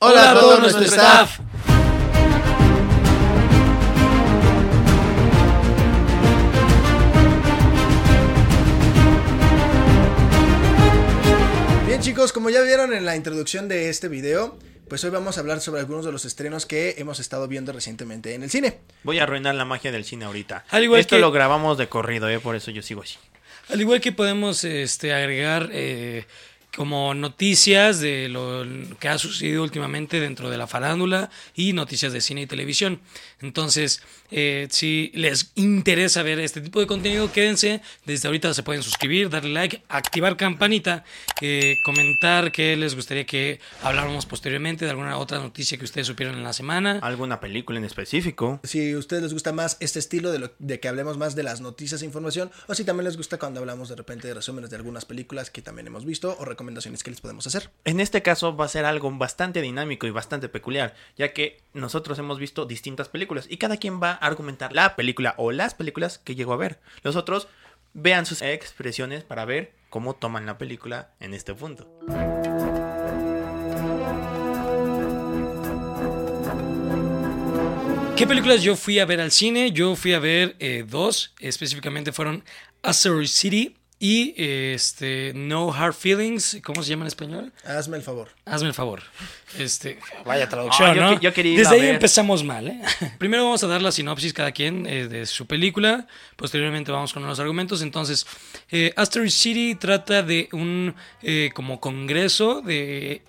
Hola, a todo nuestro staff. Bien chicos, como ya vieron en la introducción de este video, pues hoy vamos a hablar sobre algunos de los estrenos que hemos estado viendo recientemente en el cine. Voy a arruinar la magia del cine ahorita. Al igual Esto que- lo grabamos de corrido, ¿eh? por eso yo sigo así. Al igual que podemos este, agregar eh, como noticias de lo que ha sucedido últimamente dentro de la farándula y noticias de cine y televisión. Entonces, eh, si les interesa ver este tipo de contenido, quédense. Desde ahorita se pueden suscribir, darle like, activar campanita, eh, comentar qué les gustaría que habláramos posteriormente de alguna otra noticia que ustedes supieron en la semana. ¿Alguna película en específico? Si a ustedes les gusta más este estilo de, lo- de que hablemos más de las noticias e información, o si también les gusta cuando hablamos de repente de resúmenes de algunas películas que también hemos visto o recomendaciones que les podemos hacer. En este caso va a ser algo bastante dinámico y bastante peculiar, ya que nosotros hemos visto distintas películas y cada quien va a argumentar la película o las películas que llegó a ver. Los otros vean sus expresiones para ver cómo toman la película en este punto. ¿Qué películas yo fui a ver al cine? Yo fui a ver eh, dos, específicamente fueron Asteroid City y este No Hard Feelings, ¿cómo se llama en español? Hazme el favor. Hazme el favor. Este, vaya traducción, Ah, yo ¿no? que- yo quería Desde ahí ver. empezamos mal, ¿eh? Primero vamos a dar la sinopsis cada quien eh, de su película, posteriormente vamos con los argumentos. Entonces, eh, Asteroid City trata de un eh, como congreso de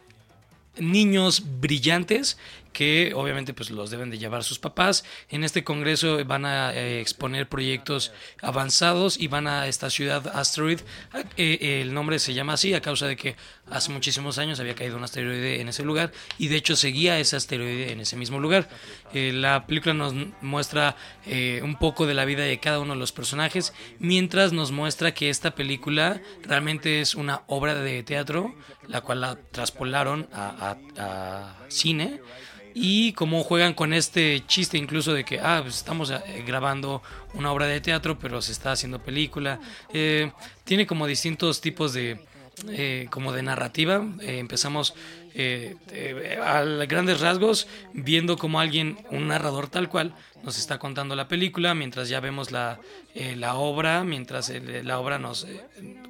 niños brillantes que obviamente pues los deben de llevar sus papás. En este congreso van a eh, exponer proyectos avanzados y van a esta ciudad Asteroid. Eh, el nombre se llama así a causa de que hace muchísimos años había caído un asteroide en ese lugar y de hecho seguía ese asteroide en ese mismo lugar. Eh, la película nos muestra eh, un poco de la vida de cada uno de los personajes mientras nos muestra que esta película realmente es una obra de teatro la cual la traspolaron a cine y cómo juegan con este chiste incluso de que ah, pues estamos eh, grabando una obra de teatro pero se está haciendo película. Eh, tiene como distintos tipos de eh, como de narrativa. Eh, empezamos eh, eh, a grandes rasgos viendo como alguien un narrador tal cual nos está contando la película mientras ya vemos la, eh, la obra mientras el- la obra nos eh,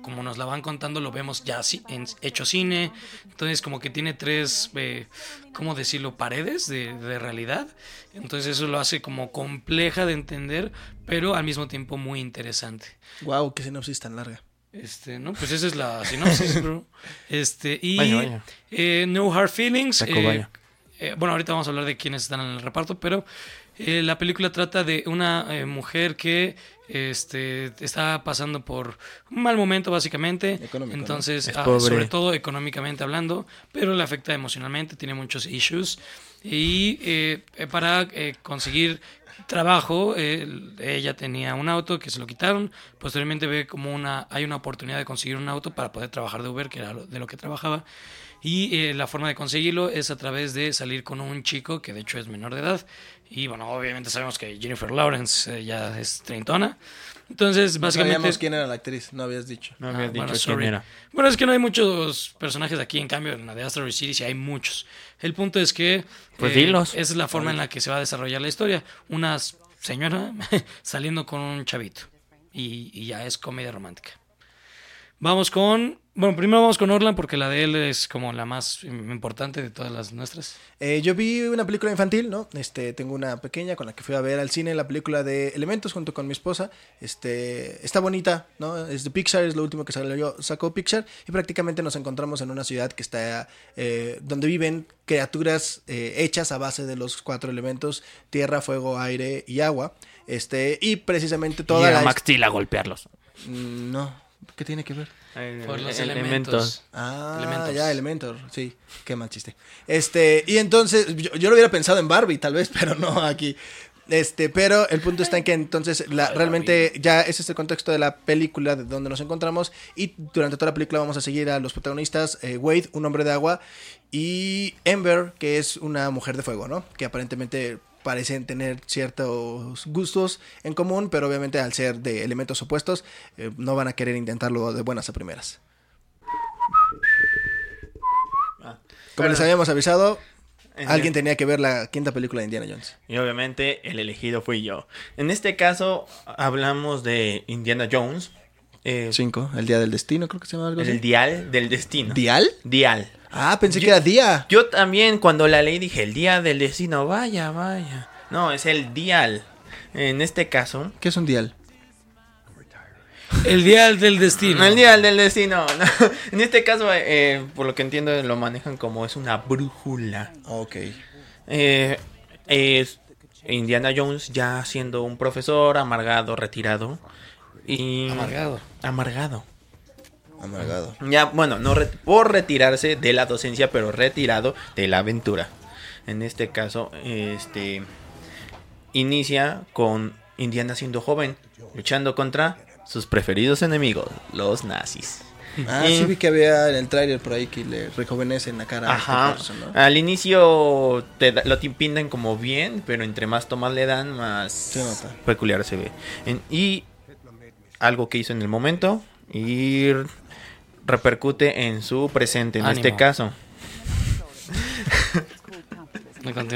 como nos la van contando lo vemos ya en hecho cine. Entonces como que tiene tres eh, cómo decirlo paredes de, de realidad. Entonces eso lo hace como compleja de entender pero al mismo tiempo muy interesante. Wow, qué sinopsis tan larga. Este, no, pues esa es la sinopsis, bro. Este, y Vaya, vaya. eh, No Hard Feelings. Taco, eh, eh, bueno, ahorita vamos a hablar de quiénes están en el reparto, pero eh, la película trata de una eh, mujer que este, está pasando por un mal momento, básicamente. Económico. Entonces, Es ah, sobre todo económicamente hablando, pero le afecta emocionalmente, tiene muchos issues. Y para eh, conseguir trabajo, ella tenía un auto que se lo quitaron. Posteriormente ve como una, hay una oportunidad de conseguir un auto para poder trabajar de Uber, que era de lo que trabajaba. Y eh, la forma de conseguirlo es a través de salir con un chico que de hecho es menor de edad. Y bueno, obviamente sabemos que Jennifer Lawrence eh, ya es treintona. Entonces, No básicamente... sabíamos quién era la actriz, no habías dicho. No Ah, habías bueno, dicho sorry. quién era. Bueno, es que no hay muchos personajes aquí, en cambio en la de Asteroid City sí hay muchos. El punto es que Pues eh, dilos. esa es la forma en la que se va a desarrollar la historia. Una señora saliendo con un chavito y, y ya es comedia romántica. Vamos con... Bueno, primero vamos con Orlan porque la de él es como la más importante de todas las nuestras. Eh, yo vi una película infantil, ¿no? Este, tengo una pequeña con la que fui a ver al cine la película de Elementos junto con mi esposa. Este, está bonita, ¿no? Es de Pixar, es lo último que salió, sacó Pixar y prácticamente nos encontramos en una ciudad que está eh, donde viven criaturas eh, hechas a base de los cuatro elementos tierra, fuego, aire y agua. Este, y precisamente toda y la a Max Steel a golpearlos. Mm, no, ¿qué tiene que ver? Por los Eh, elementos. Ah, Elementos. ya, Elementor, sí, qué mal chiste. Este, y entonces, yo, yo lo hubiera pensado en Barbie, tal vez, pero no aquí. Este, pero el punto está en que entonces la, realmente ya ese es el contexto de la película de donde nos encontramos y durante toda la película vamos a seguir a los protagonistas, eh, Wade, un hombre de agua, y Ember, que es una mujer de fuego, ¿no? Que aparentemente parecen tener ciertos gustos en común, pero obviamente al ser de elementos opuestos, eh, no van a querer intentarlo de buenas a primeras. Como les habíamos avisado, alguien tenía que ver la quinta película de Indiana Jones. Y obviamente el elegido fui yo. En este caso hablamos de Indiana Jones. Eh, Cinco, el día del destino, creo que se llama algo así. el dial del destino. ¿Dial? Dial. Ah, pensé Yo- que era día. Yo también cuando la leí dije el día del destino, vaya, vaya. No, es el dial. En este caso, ¿Qué es un dial? El dial del destino. el dial del destino. no. En este caso, eh, por lo que entiendo, lo manejan como es una brújula. Ok. Eh, es Indiana Jones ya siendo un profesor amargado, retirado. Y Amargado. amargado. Amargado. Ya, bueno, no re- por retirarse de la docencia, pero retirado de la aventura. En este caso, este inicia con Indiana siendo joven, luchando contra sus preferidos enemigos, los nazis. Ah, Y- sí vi que había en el tráiler por ahí que le rejuvenecen la cara Ajá. a este person, ¿no? Al inicio te da- lo ti- pintan como bien, pero entre más tomas le dan, más Se nota. peculiar se ve. En- y algo que hizo en el momento y repercute en su presente, en Ánimo. este caso. Me con-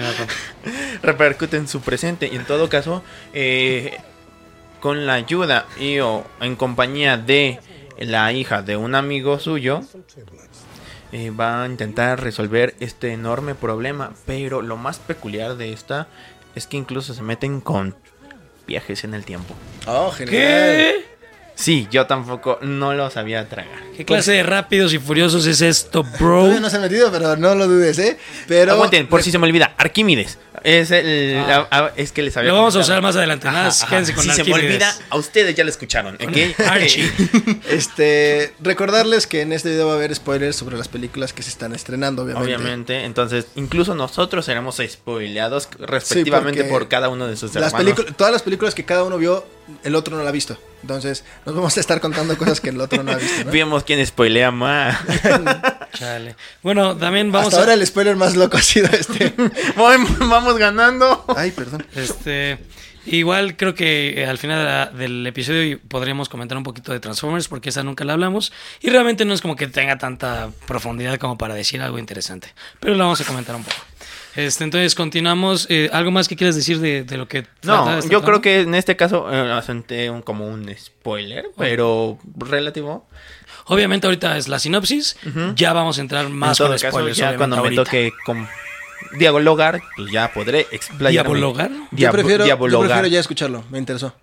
repercute en su presente y en todo caso eh, con la ayuda y o en compañía de la hija de un amigo suyo eh, va a intentar resolver este enorme problema pero lo más peculiar de esta es que incluso se meten con viajes en el tiempo Oh, genial. ¿Qué? Sí yo tampoco no lo sabía tragar ¿Qué clase de rápidos y furiosos es esto, bro? Todavía no se ha metido, pero no lo dudes, ¿eh? Pero. aguanten por si se me olvida Arquímedes es el Ah. es que les había Lo vamos a usar más adelante. Nada, Ajá, ajá. quédense con si se me olvida, a ustedes ya lo escucharon. ¿ok? Archie. Este, recordarles que en este video va a haber spoilers sobre las películas que se están estrenando, obviamente. Obviamente, entonces incluso nosotros seremos spoileados respectivamente por cada uno de sus Las hermanos. películas, todas las películas que cada uno vio, el otro no la ha visto. Entonces, nos vamos a estar contando cosas que el otro no ha visto, ¿no? Vemos quién spoilea más. Chale. Bueno, también vamos Hasta a... ahora el spoiler más loco ha sido este. Vamos ganando. Ay, perdón. Este, igual creo que eh, al final de la- del episodio podríamos comentar un poquito de Transformers porque esa nunca la hablamos y realmente no es como que tenga tanta profundidad como para decir algo interesante, pero la vamos a comentar un poco. Este, entonces continuamos. Eh, ¿Algo más que quieras decir de, de lo que No, yo trama? creo que en este caso eh, asenté un, como un spoiler, pero relativo. Obviamente ahorita es la sinopsis, ya vamos a entrar más en todo con caso, spoilers. ya cuando me ahorita. toque con dialogar, pues ya podré explayarme. ¿Diabologar? Yo Diab- prefiero, yo prefiero ya escucharlo, me interesó.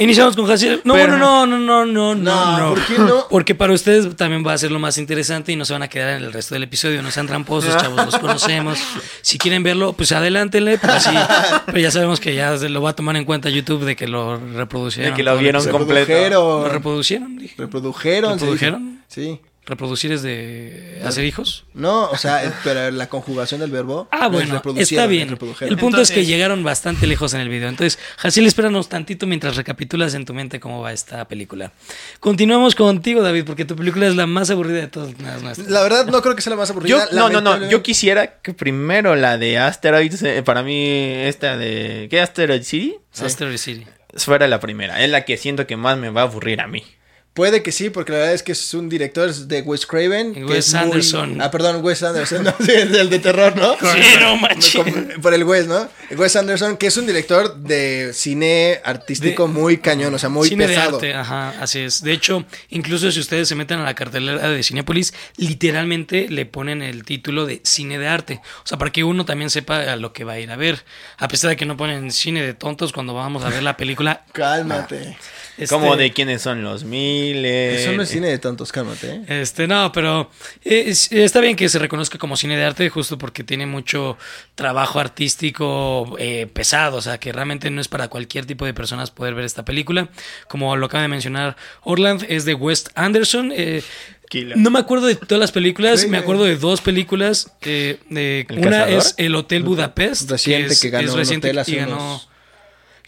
Iniciamos con Jaciel. No, no, no, no, no, no, no, No, ¿por qué no? Porque para ustedes también va a ser lo más interesante y no se van a quedar en el resto del episodio. No sean tramposos, chavos, los conocemos. Si quieren verlo, pues adelántenle, pero ya sabemos que ya lo va a tomar en cuenta YouTube de que lo reproducieron. De que lo vieron completo. ¿Lo reprodujeron. reproducieron? dije. Reprodujeron. ¿Reprodujeron? Sí. ¿Reproducir es de hacer hijos? No, o sea, pero la conjugación del verbo. Ah, no es bueno, está es bien. El punto es que llegaron bastante lejos en el video. Entonces, Jaciel, espéranos tantito mientras recapitulas en tu mente cómo va esta película. Continuamos contigo, David, porque tu película es la más aburrida de todas las nuestras. La verdad, no creo que sea la más Yo, aburrida. no, no, no. lamentablemente. Yo quisiera que primero la de Asteroids, eh, para mí, esta de. ¿Qué? Asteroid City? Asteroid City. Fuera la primera. Es la que siento que más me va a aburrir a mí. Puede que sí, porque la verdad es que es un director de Wes Craven. Y que Wes es muy- Anderson. Ah, perdón, Wes Anderson. No, sí, el de terror, ¿no? Sí, no manches. Por el Wes, ¿no? Wes Anderson, que es un director de cine artístico De- muy cañón, o sea, muy Cine pesado. de arte, ajá, así es. De hecho, incluso si ustedes se meten a la cartelera de Cinepolis, literalmente le ponen el título de cine de arte. O sea, para que uno también sepa a lo que va a ir a ver. A pesar de que no ponen cine de tontos cuando vamos a ver la película. Cálmate. Este, Como de quiénes son los miles. Eso no es cine de tontos, cálmate, ¿eh? Este, no, pero eh, es- está bien que se reconozca como cine de arte, justo porque tiene mucho trabajo artístico eh, pesado, o sea, que realmente no es para cualquier tipo de personas poder ver esta película. Como lo acaba de mencionar Orland, es de Wes Anderson. eh, Killer. no me acuerdo de todas las películas, me güey. acuerdo de dos películas. eh, de- ¿El una cazador? es El Hotel Budapest. Reciente es- que ganó es un reciente hotel hace y ganó- unos-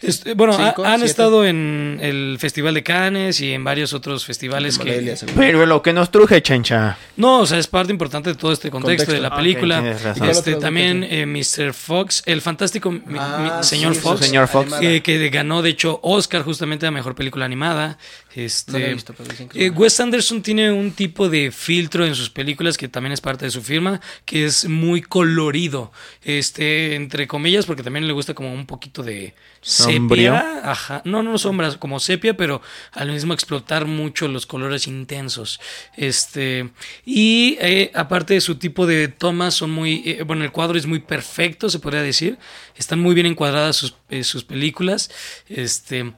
Este, bueno, ha- han siete. estado en el Festival de Cannes y en varios otros festivales que... Morelia. Pero lo que nos truje, chencha. No, o sea, es parte importante de todo este contexto, Contexto. de la Ok, película. Este, ¿Y cuál otro también eh, Mr. Fox, el fantástico Ah, mi- señor sí, Fox, Señor que, que ganó de hecho Oscar justamente a mejor película animada. Este, No la he visto, pero dicen que es eh. Wes Anderson tiene un tipo de filtro en sus películas que también es parte de su firma, que es muy colorido, este, entre comillas, porque también le gusta como un poquito de Sepia, ajá, no, no sombras, como sepia, pero al mismo explotar mucho los colores intensos, este, y eh, aparte de su tipo de tomas son muy, eh, bueno, el cuadro es muy perfecto, se podría decir, están muy bien encuadradas sus, eh, películas, este,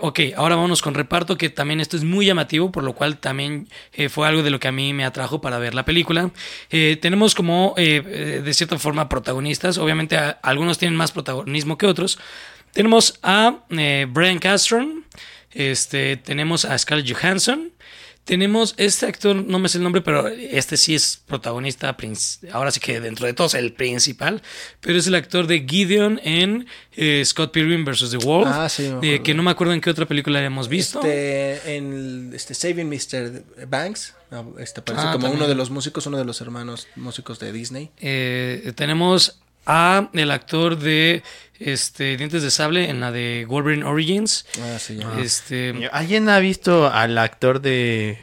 ok, ahora vámonos con reparto, que también esto es muy llamativo, por lo cual también fue algo de lo que a mí me atrajo para ver la película. Tenemos como, de cierta forma, protagonistas, obviamente algunos tienen más protagonismo que otros. Tenemos a eh, Brian Castron, este, tenemos a Scarlett Johansson, tenemos este actor, no me sé el nombre, pero este sí es protagonista, ahora sí que dentro de todos el principal, pero es el actor de Gideon en eh, Scott Pilgrim vs. The Wolf, Ah, sí, eh, que no me acuerdo en qué otra película habíamos visto. Este, en este Saving Mr. Banks, este parece Ah, como también. uno de los músicos, uno de los hermanos músicos de Disney. Eh, tenemos a el actor de este Dientes de Sable en la de Wolverine Origins. Ah, sí, ya. Este, ¿Alguien ha visto al actor de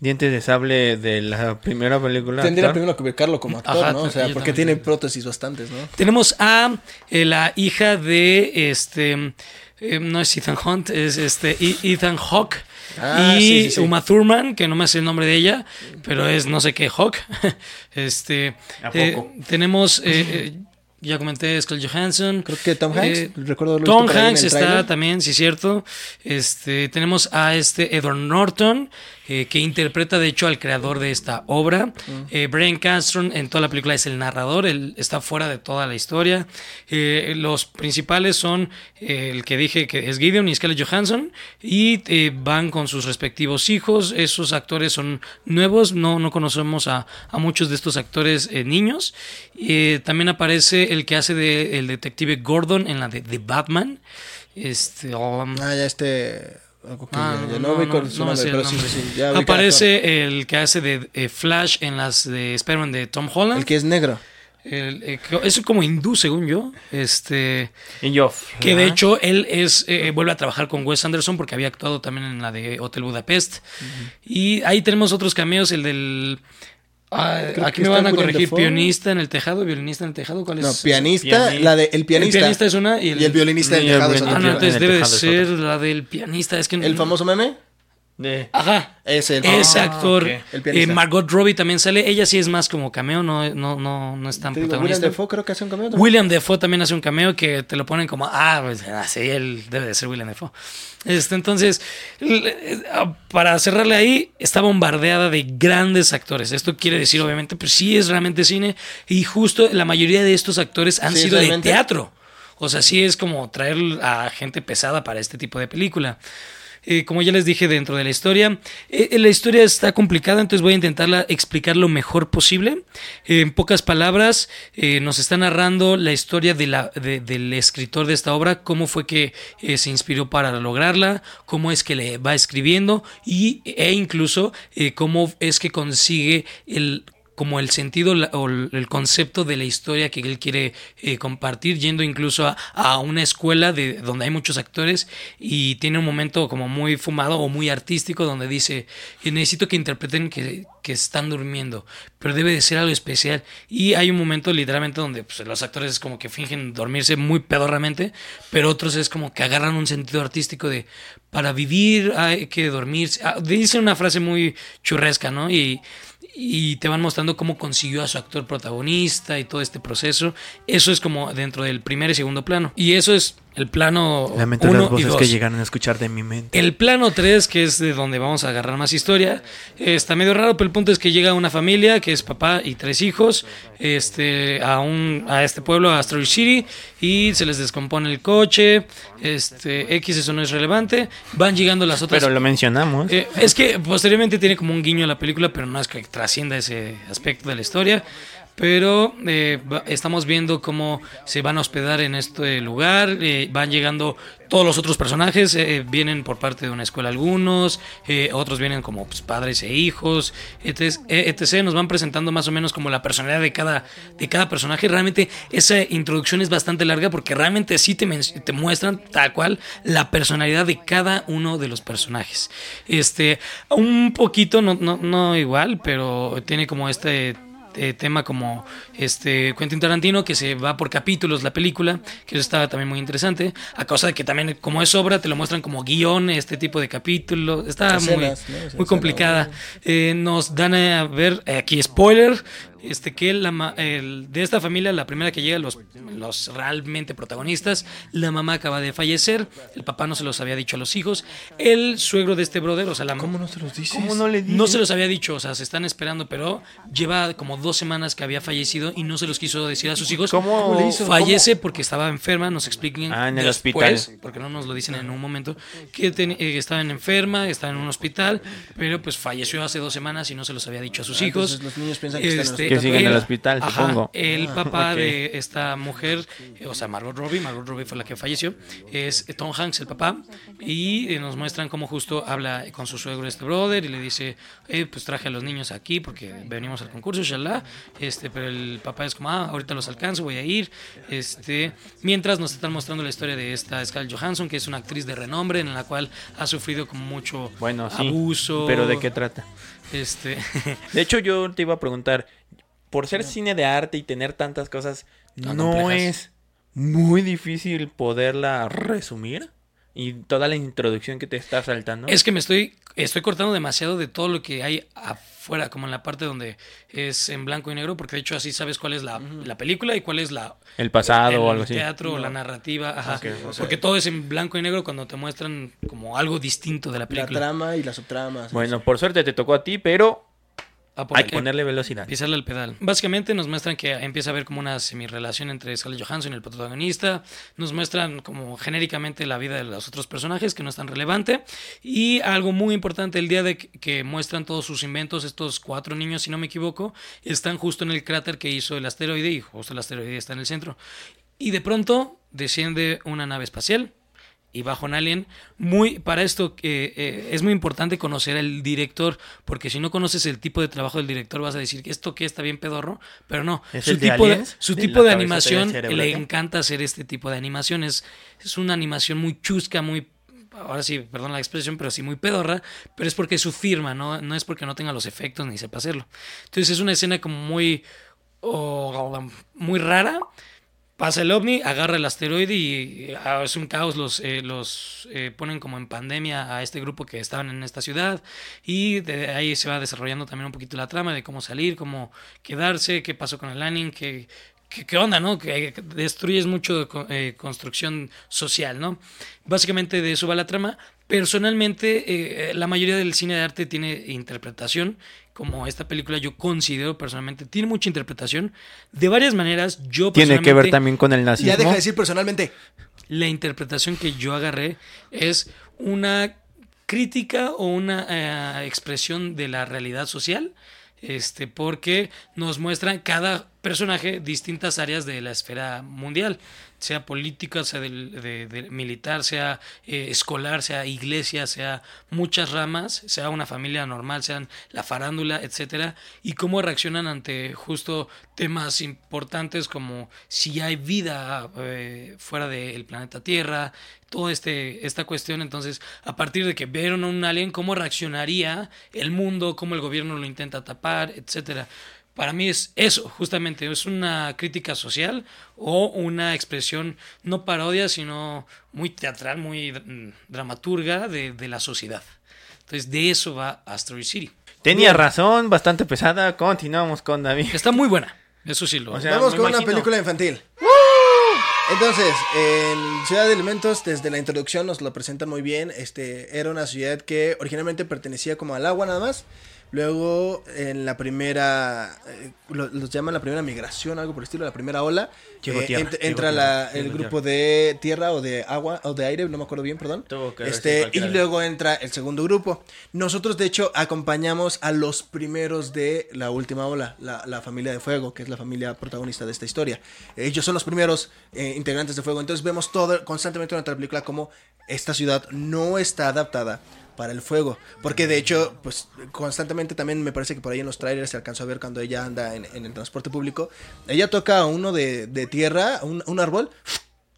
Dientes de Sable de la primera película? Tendría actor? primero que ubicarlo como actor, Ajá, ¿no? O sea, también porque tiene prótesis bastantes, ¿no? tenemos a eh, la hija de este eh, no es Ethan Hunt, es este Ethan Hawke. Ah, y sí, sí, sí. Uma Thurman, que no me sé el nombre de ella, pero es no sé qué Hawk. Este, ¿A eh, poco? tenemos, eh, eh, ya comenté, Scarlett Johansson. Creo que Tom Hanks, Eh, recuerdo Tom Hanks está también, sí, cierto. Este, tenemos a este Edward Norton, eh, que interpreta de hecho al creador de esta obra. Eh, Brian Castron en toda la película es el narrador, él está fuera de toda la historia. Eh, los principales son el que dije que es Gideon y Scarlett Johansson, y van con sus respectivos hijos. Esos actores son nuevos, no, no conocemos a, a muchos de estos actores niños. También aparece el que hace de el detective Gordon en la de, de Batman. Este, um, Ah, ya este... Ah. Aparece el que hace de eh, Flash en las de Spider-Man de Tom Holland. El que es negro. El- eh, es como hindú, según yo. Este. Y yo. Que de hecho él es eh, vuelve a trabajar con Wes Anderson porque había actuado también en la de Hotel Budapest. Y ahí tenemos otros cameos, el del. Ah, aquí me van a corregir. Pianista en el tejado, violinista en el tejado. ¿Cuál es? No, pianista, Pianista. la de el El pianista. pianista es una y el, y el violinista del el tejado es Ah, no, en entonces debe ser la del pianista. Es que El famoso meme, De- Ajá. es el Ese Ah, actor. eh. Margot Robbie también sale. Ella sí es más como cameo, no, no, no, no es tan digo, William protagonista. Dafoe creo que hace un cameo también. William Defoe también hace un cameo que te lo ponen como, ah, pues así él debe de ser William Defoe. Este, entonces, eh, para cerrarle ahí, está bombardeada de grandes actores. Esto quiere decir, obviamente, pues sí es realmente cine. Y justo la mayoría de estos actores han Sí, sido realmente. de teatro. O sea, sí es como traer a gente pesada para este tipo de película. Eh, como ya les dije dentro de la historia, eh, la historia está complicada, entonces voy a intentarla explicar lo mejor posible. Eh, en pocas palabras, eh, nos está narrando la historia del escritor de esta obra, cómo fue que eh, se inspiró para lograrla, cómo es que le va escribiendo y, e incluso eh, cómo es que consigue el como el sentido o el concepto de la historia que él quiere eh, compartir, yendo incluso a, una escuela de, donde hay muchos actores y tiene un momento como muy fumado o muy artístico donde dice, "Eh, necesito que interpreten que, que están durmiendo, pero debe de ser algo especial. Y hay un momento literalmente donde pues, los actores como que fingen dormirse muy pedorramente, pero otros es como que agarran un sentido artístico de, para vivir hay que dormirse. Ah, dice una frase muy churresca, ¿no? Y y te van mostrando cómo consiguió a su actor protagonista y todo este proceso. Eso es como dentro del primer y segundo plano. Y eso es el plano Lamento 1 las y voces 2. que llegaron a escuchar de mi mente. El plano 3, que es de donde vamos a agarrar más historia, está medio raro, pero el punto es que llega una familia, que es papá y tres hijos, este, a, un, a este pueblo, a Asteroid City, y se les descompone el coche, este, X eso no es relevante, van llegando las otras... Pero lo mencionamos. Eh, es que posteriormente tiene como un guiño a la película, pero no es que trascienda ese aspecto de la historia. Pero eh, estamos viendo cómo se van a hospedar en este lugar, eh, van llegando todos los otros personajes, eh, vienen por parte de una escuela algunos, otros vienen como pues, padres e hijos, etc, etc. Nos van presentando más o menos como la personalidad de cada, de cada personaje. Realmente esa introducción es bastante larga porque realmente sí te, te muestran tal cual la personalidad de cada uno de los personajes. Este, un poquito, no, no, no igual, pero tiene como este eh, tema como este Quentin Tarantino que se va por capítulos la película que eso está también muy interesante a causa de que también como es obra te lo muestran como guion este tipo de capítulos está muy, Escenas, ¿no? muy Escenas. complicada Eh, nos dan a ver eh, aquí spoiler este que la el- de esta familia la primera que llega los los realmente protagonistas la mamá acaba de fallecer el papá no se los había dicho a los hijos el suegro de este brother o sea la ¿Cómo no se los dices? ¿Cómo no le no se los había dicho, o sea, se están esperando, pero lleva como dos semanas que había fallecido y no se los quiso decir a sus hijos. ¿Cómo ¿Cómo le hizo? Fallece porque estaba enferma, nos expliquen. Ah, en el después, hospital. Porque no nos lo dicen en un momento, que ten- eh, estaba enferma, estaba en un hospital, pero pues falleció hace dos semanas y no se los había dicho a sus Ah, hijos. los niños piensan que están en el Este, hospital. Que siguen en el hospital, ajá, supongo. El papá ok. de esta mujer, eh, o sea, Margot Robbie, Margot Robbie fue la que falleció, es Tom Hanks, el papá, y eh, nos muestran cómo justo habla con su suegro este brother y le dice, eh, pues traje a los niños aquí porque venimos al concurso, shalá, este, pero el papá es como, ah, ahorita los alcanzo, voy a ir, este, mientras nos están mostrando la historia de esta Scarlett Johansson, que es una actriz de renombre en la cual ha sufrido como mucho Bueno, sí. abuso, Pero ¿de qué trata? este, De hecho, yo te iba a preguntar, por ser cine de arte y tener tantas cosas, ¿no complejas. es muy difícil poderla resumir? Y toda la introducción que te está saltando. Es que me estoy, estoy cortando demasiado de todo lo que hay afuera, como en la parte donde es en blanco y negro, porque de hecho así sabes cuál es la, la película y cuál es la el pasado el o algo así. teatro o la narrativa, ajá. Ok, o sea- porque todo es en blanco y negro cuando te muestran como algo distinto de la La película. trama y las subtramas. Bueno, por suerte te tocó a ti, pero Ah, por hay que ponerle velocidad. Pisarle al pedal. Básicamente nos muestran que empieza a haber como una semi-relación entre Scarlett Johansson y el protagonista. Nos muestran como genéricamente la vida de los otros personajes, que no es tan relevante. Y algo muy importante, el día de que, que muestran todos sus inventos, estos cuatro niños, si no me equivoco, están justo en el cráter que hizo el asteroide y justo el asteroide está en el centro. Y de pronto desciende una nave espacial y bajo un alien. Muy, para esto eh, eh, es muy importante conocer al director, porque si no conoces el tipo de trabajo del director vas a decir que esto que está bien pedorro, pero no. ¿Es su el tipo de, Aliens? su ¿De tipo de animación le encanta hacer este tipo de animaciones. Es una animación muy chusca, muy ahora sí, perdón la expresión, pero sí muy pedorra, pero es porque es su firma, ¿no? No es porque no tenga los efectos ni sepa hacerlo. Entonces es una escena como muy, oh, muy rara. Pasa el ovni, agarra el asteroide y ah, es un caos. Los, eh, los eh, ponen como en pandemia a este grupo que estaban en esta ciudad. Y de ahí se va desarrollando también un poquito la trama de cómo salir, cómo quedarse, qué pasó con el landing, qué, qué, onda, ¿no? Que destruyes mucho eh, construcción social, ¿no? Básicamente de eso va la trama. Personalmente, la mayoría del cine de arte tiene interpretación, como esta película yo considero personalmente, tiene mucha interpretación. De varias maneras, yo Tiene que ver también con el nazismo. Ya deja de decir personalmente. la interpretación que yo agarré es una crítica o una eh, expresión de la realidad social, este, porque nos muestran cada personaje distintas áreas de la esfera mundial, sea política, sea del- de, de militar, sea eh, escolar, sea iglesia, sea muchas ramas, sea una familia normal, sean la farándula, etcétera, y cómo reaccionan ante justo temas importantes como si hay vida eh, fuera del planeta Tierra, toda este, esta cuestión. Entonces, a partir de que vieron a un alien, cómo reaccionaría el mundo, cómo el gobierno lo intenta tapar, etcétera. Para mí es eso, justamente, es una crítica social o una expresión no parodia, sino muy teatral, muy mm, dramaturga de, de la sociedad. Entonces, de eso va Asteroid City. Tenía razón, bastante pesada. Continuamos con David. Está muy buena, eso sí lo O sea, Vamos con una película infantil. Entonces, en Ciudad de Elementos, desde la introducción nos lo presentan muy bien. Este, era una ciudad que originalmente pertenecía como al agua nada más, Luego, en la primera, eh, lo- los llaman la primera migración, algo por el estilo, la primera ola. Llegó eh, tierra, ent- entra tierra, la- el grupo de tierra o de agua o de aire, no me acuerdo bien, perdón. Este, y luego entra el segundo grupo. Nosotros, de hecho, acompañamos a los primeros de la última ola, la, la familia de fuego, que es la familia protagonista de esta historia. Ellos son los primeros eh, integrantes de fuego. Entonces vemos todo constantemente durante la película como esta ciudad no está adaptada para el fuego. Porque de hecho, pues constantemente también me parece que por ahí en los trailers se alcanzó a ver cuando ella anda en, en el transporte público. Ella toca a uno de, de tierra, un, un árbol,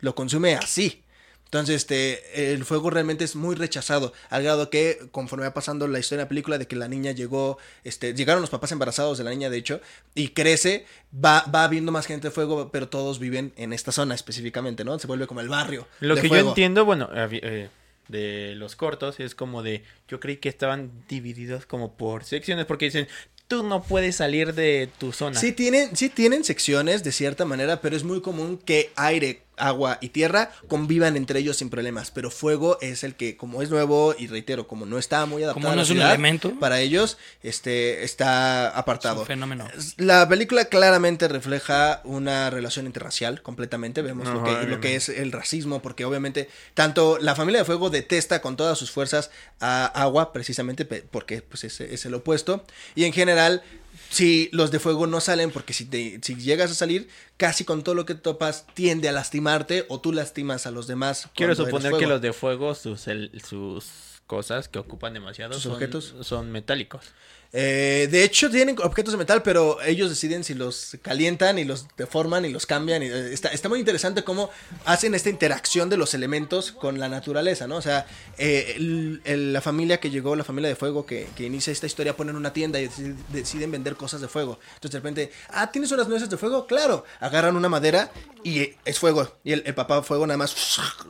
lo consume así. Entonces, este, el fuego realmente es muy rechazado, al grado que conforme va pasando la historia de la película de que la niña llegó, este, llegaron los papás embarazados de la niña, de hecho, y crece, va, va habiendo más gente de fuego, pero todos viven en esta zona específicamente, ¿no? Se vuelve como el barrio. Lo de que yo entiendo, bueno, eh, de los cortos es como de, yo creí que estaban divididos como por secciones porque dicen, tú no puedes salir de tu zona. Sí tienen, sí tienen secciones de cierta manera, pero es muy común que aire, agua y tierra convivan entre ellos sin problemas. Pero fuego es el que, como es nuevo, y reitero, como no está muy adaptado Como a no la es un ciudad, elemento. para ellos, este, está Es apartado. un fenómeno. La película claramente refleja una relación interracial completamente. Vemos lo, que, lo obviamente. que es el racismo, porque obviamente tanto la familia de fuego detesta con todas sus fuerzas a agua, precisamente porque pues, es, es el opuesto. Y en general, si los de fuego no salen, porque si, te- si llegas a salir, casi con todo lo que topas tiende a lastimarte o tú lastimas a los demás. Quiero suponer que los de fuego, sus, el- sus cosas que ocupan demasiado ¿Sus son, objetos? son metálicos. Eh, de hecho, tienen objetos de metal, pero ellos deciden si los calientan y los deforman y los cambian. Y, eh, está, está muy interesante cómo hacen esta interacción de los elementos con la naturaleza, ¿no? O sea, eh, el- el- la familia que llegó, la familia de fuego que, que inicia esta historia, ponen una tienda y deciden, vender cosas de fuego. Entonces, de repente, ah, ¿tienes unas nueces de fuego? Claro. Agarran una madera y es fuego. Y el, el papá fuego nada más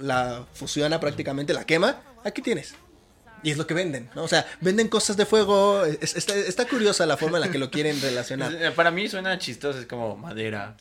la fusiona prácticamente, la quema. Aquí tienes. Y es lo que venden, ¿no? O sea, venden cosas de fuego. es- está, está curiosa la forma en la que lo quieren relacionar. Eh, Para mí suena chistoso, es como madera,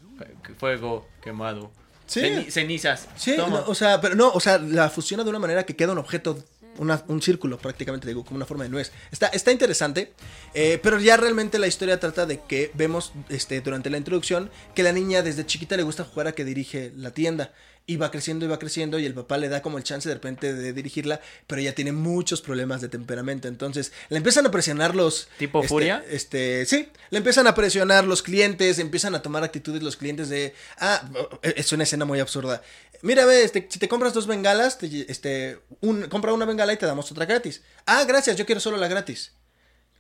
fuego, quemado, Sí. ceni- cenizas. Sí, no, o sea, pero no, o sea, la fusiona de una manera que queda un objeto, una- un círculo prácticamente, digo, como una forma de nuez. Está, está interesante, eh, pero ya realmente la historia trata de que vemos este, durante la introducción que la niña desde chiquita le gusta jugar a que dirige la tienda. Y va creciendo y va creciendo y el papá le da como el chance de repente de dirigirla, pero ella tiene muchos problemas de temperamento. Entonces le empiezan a presionar los... ¿Tipo este, furia? Este, sí, le empiezan a presionar los clientes, empiezan a tomar actitudes los clientes de, ah, es una escena muy absurda. Mira, ve, este, si te compras dos bengalas, te- este, un, compra una bengala y te damos otra gratis. Ah, gracias, yo quiero solo la gratis.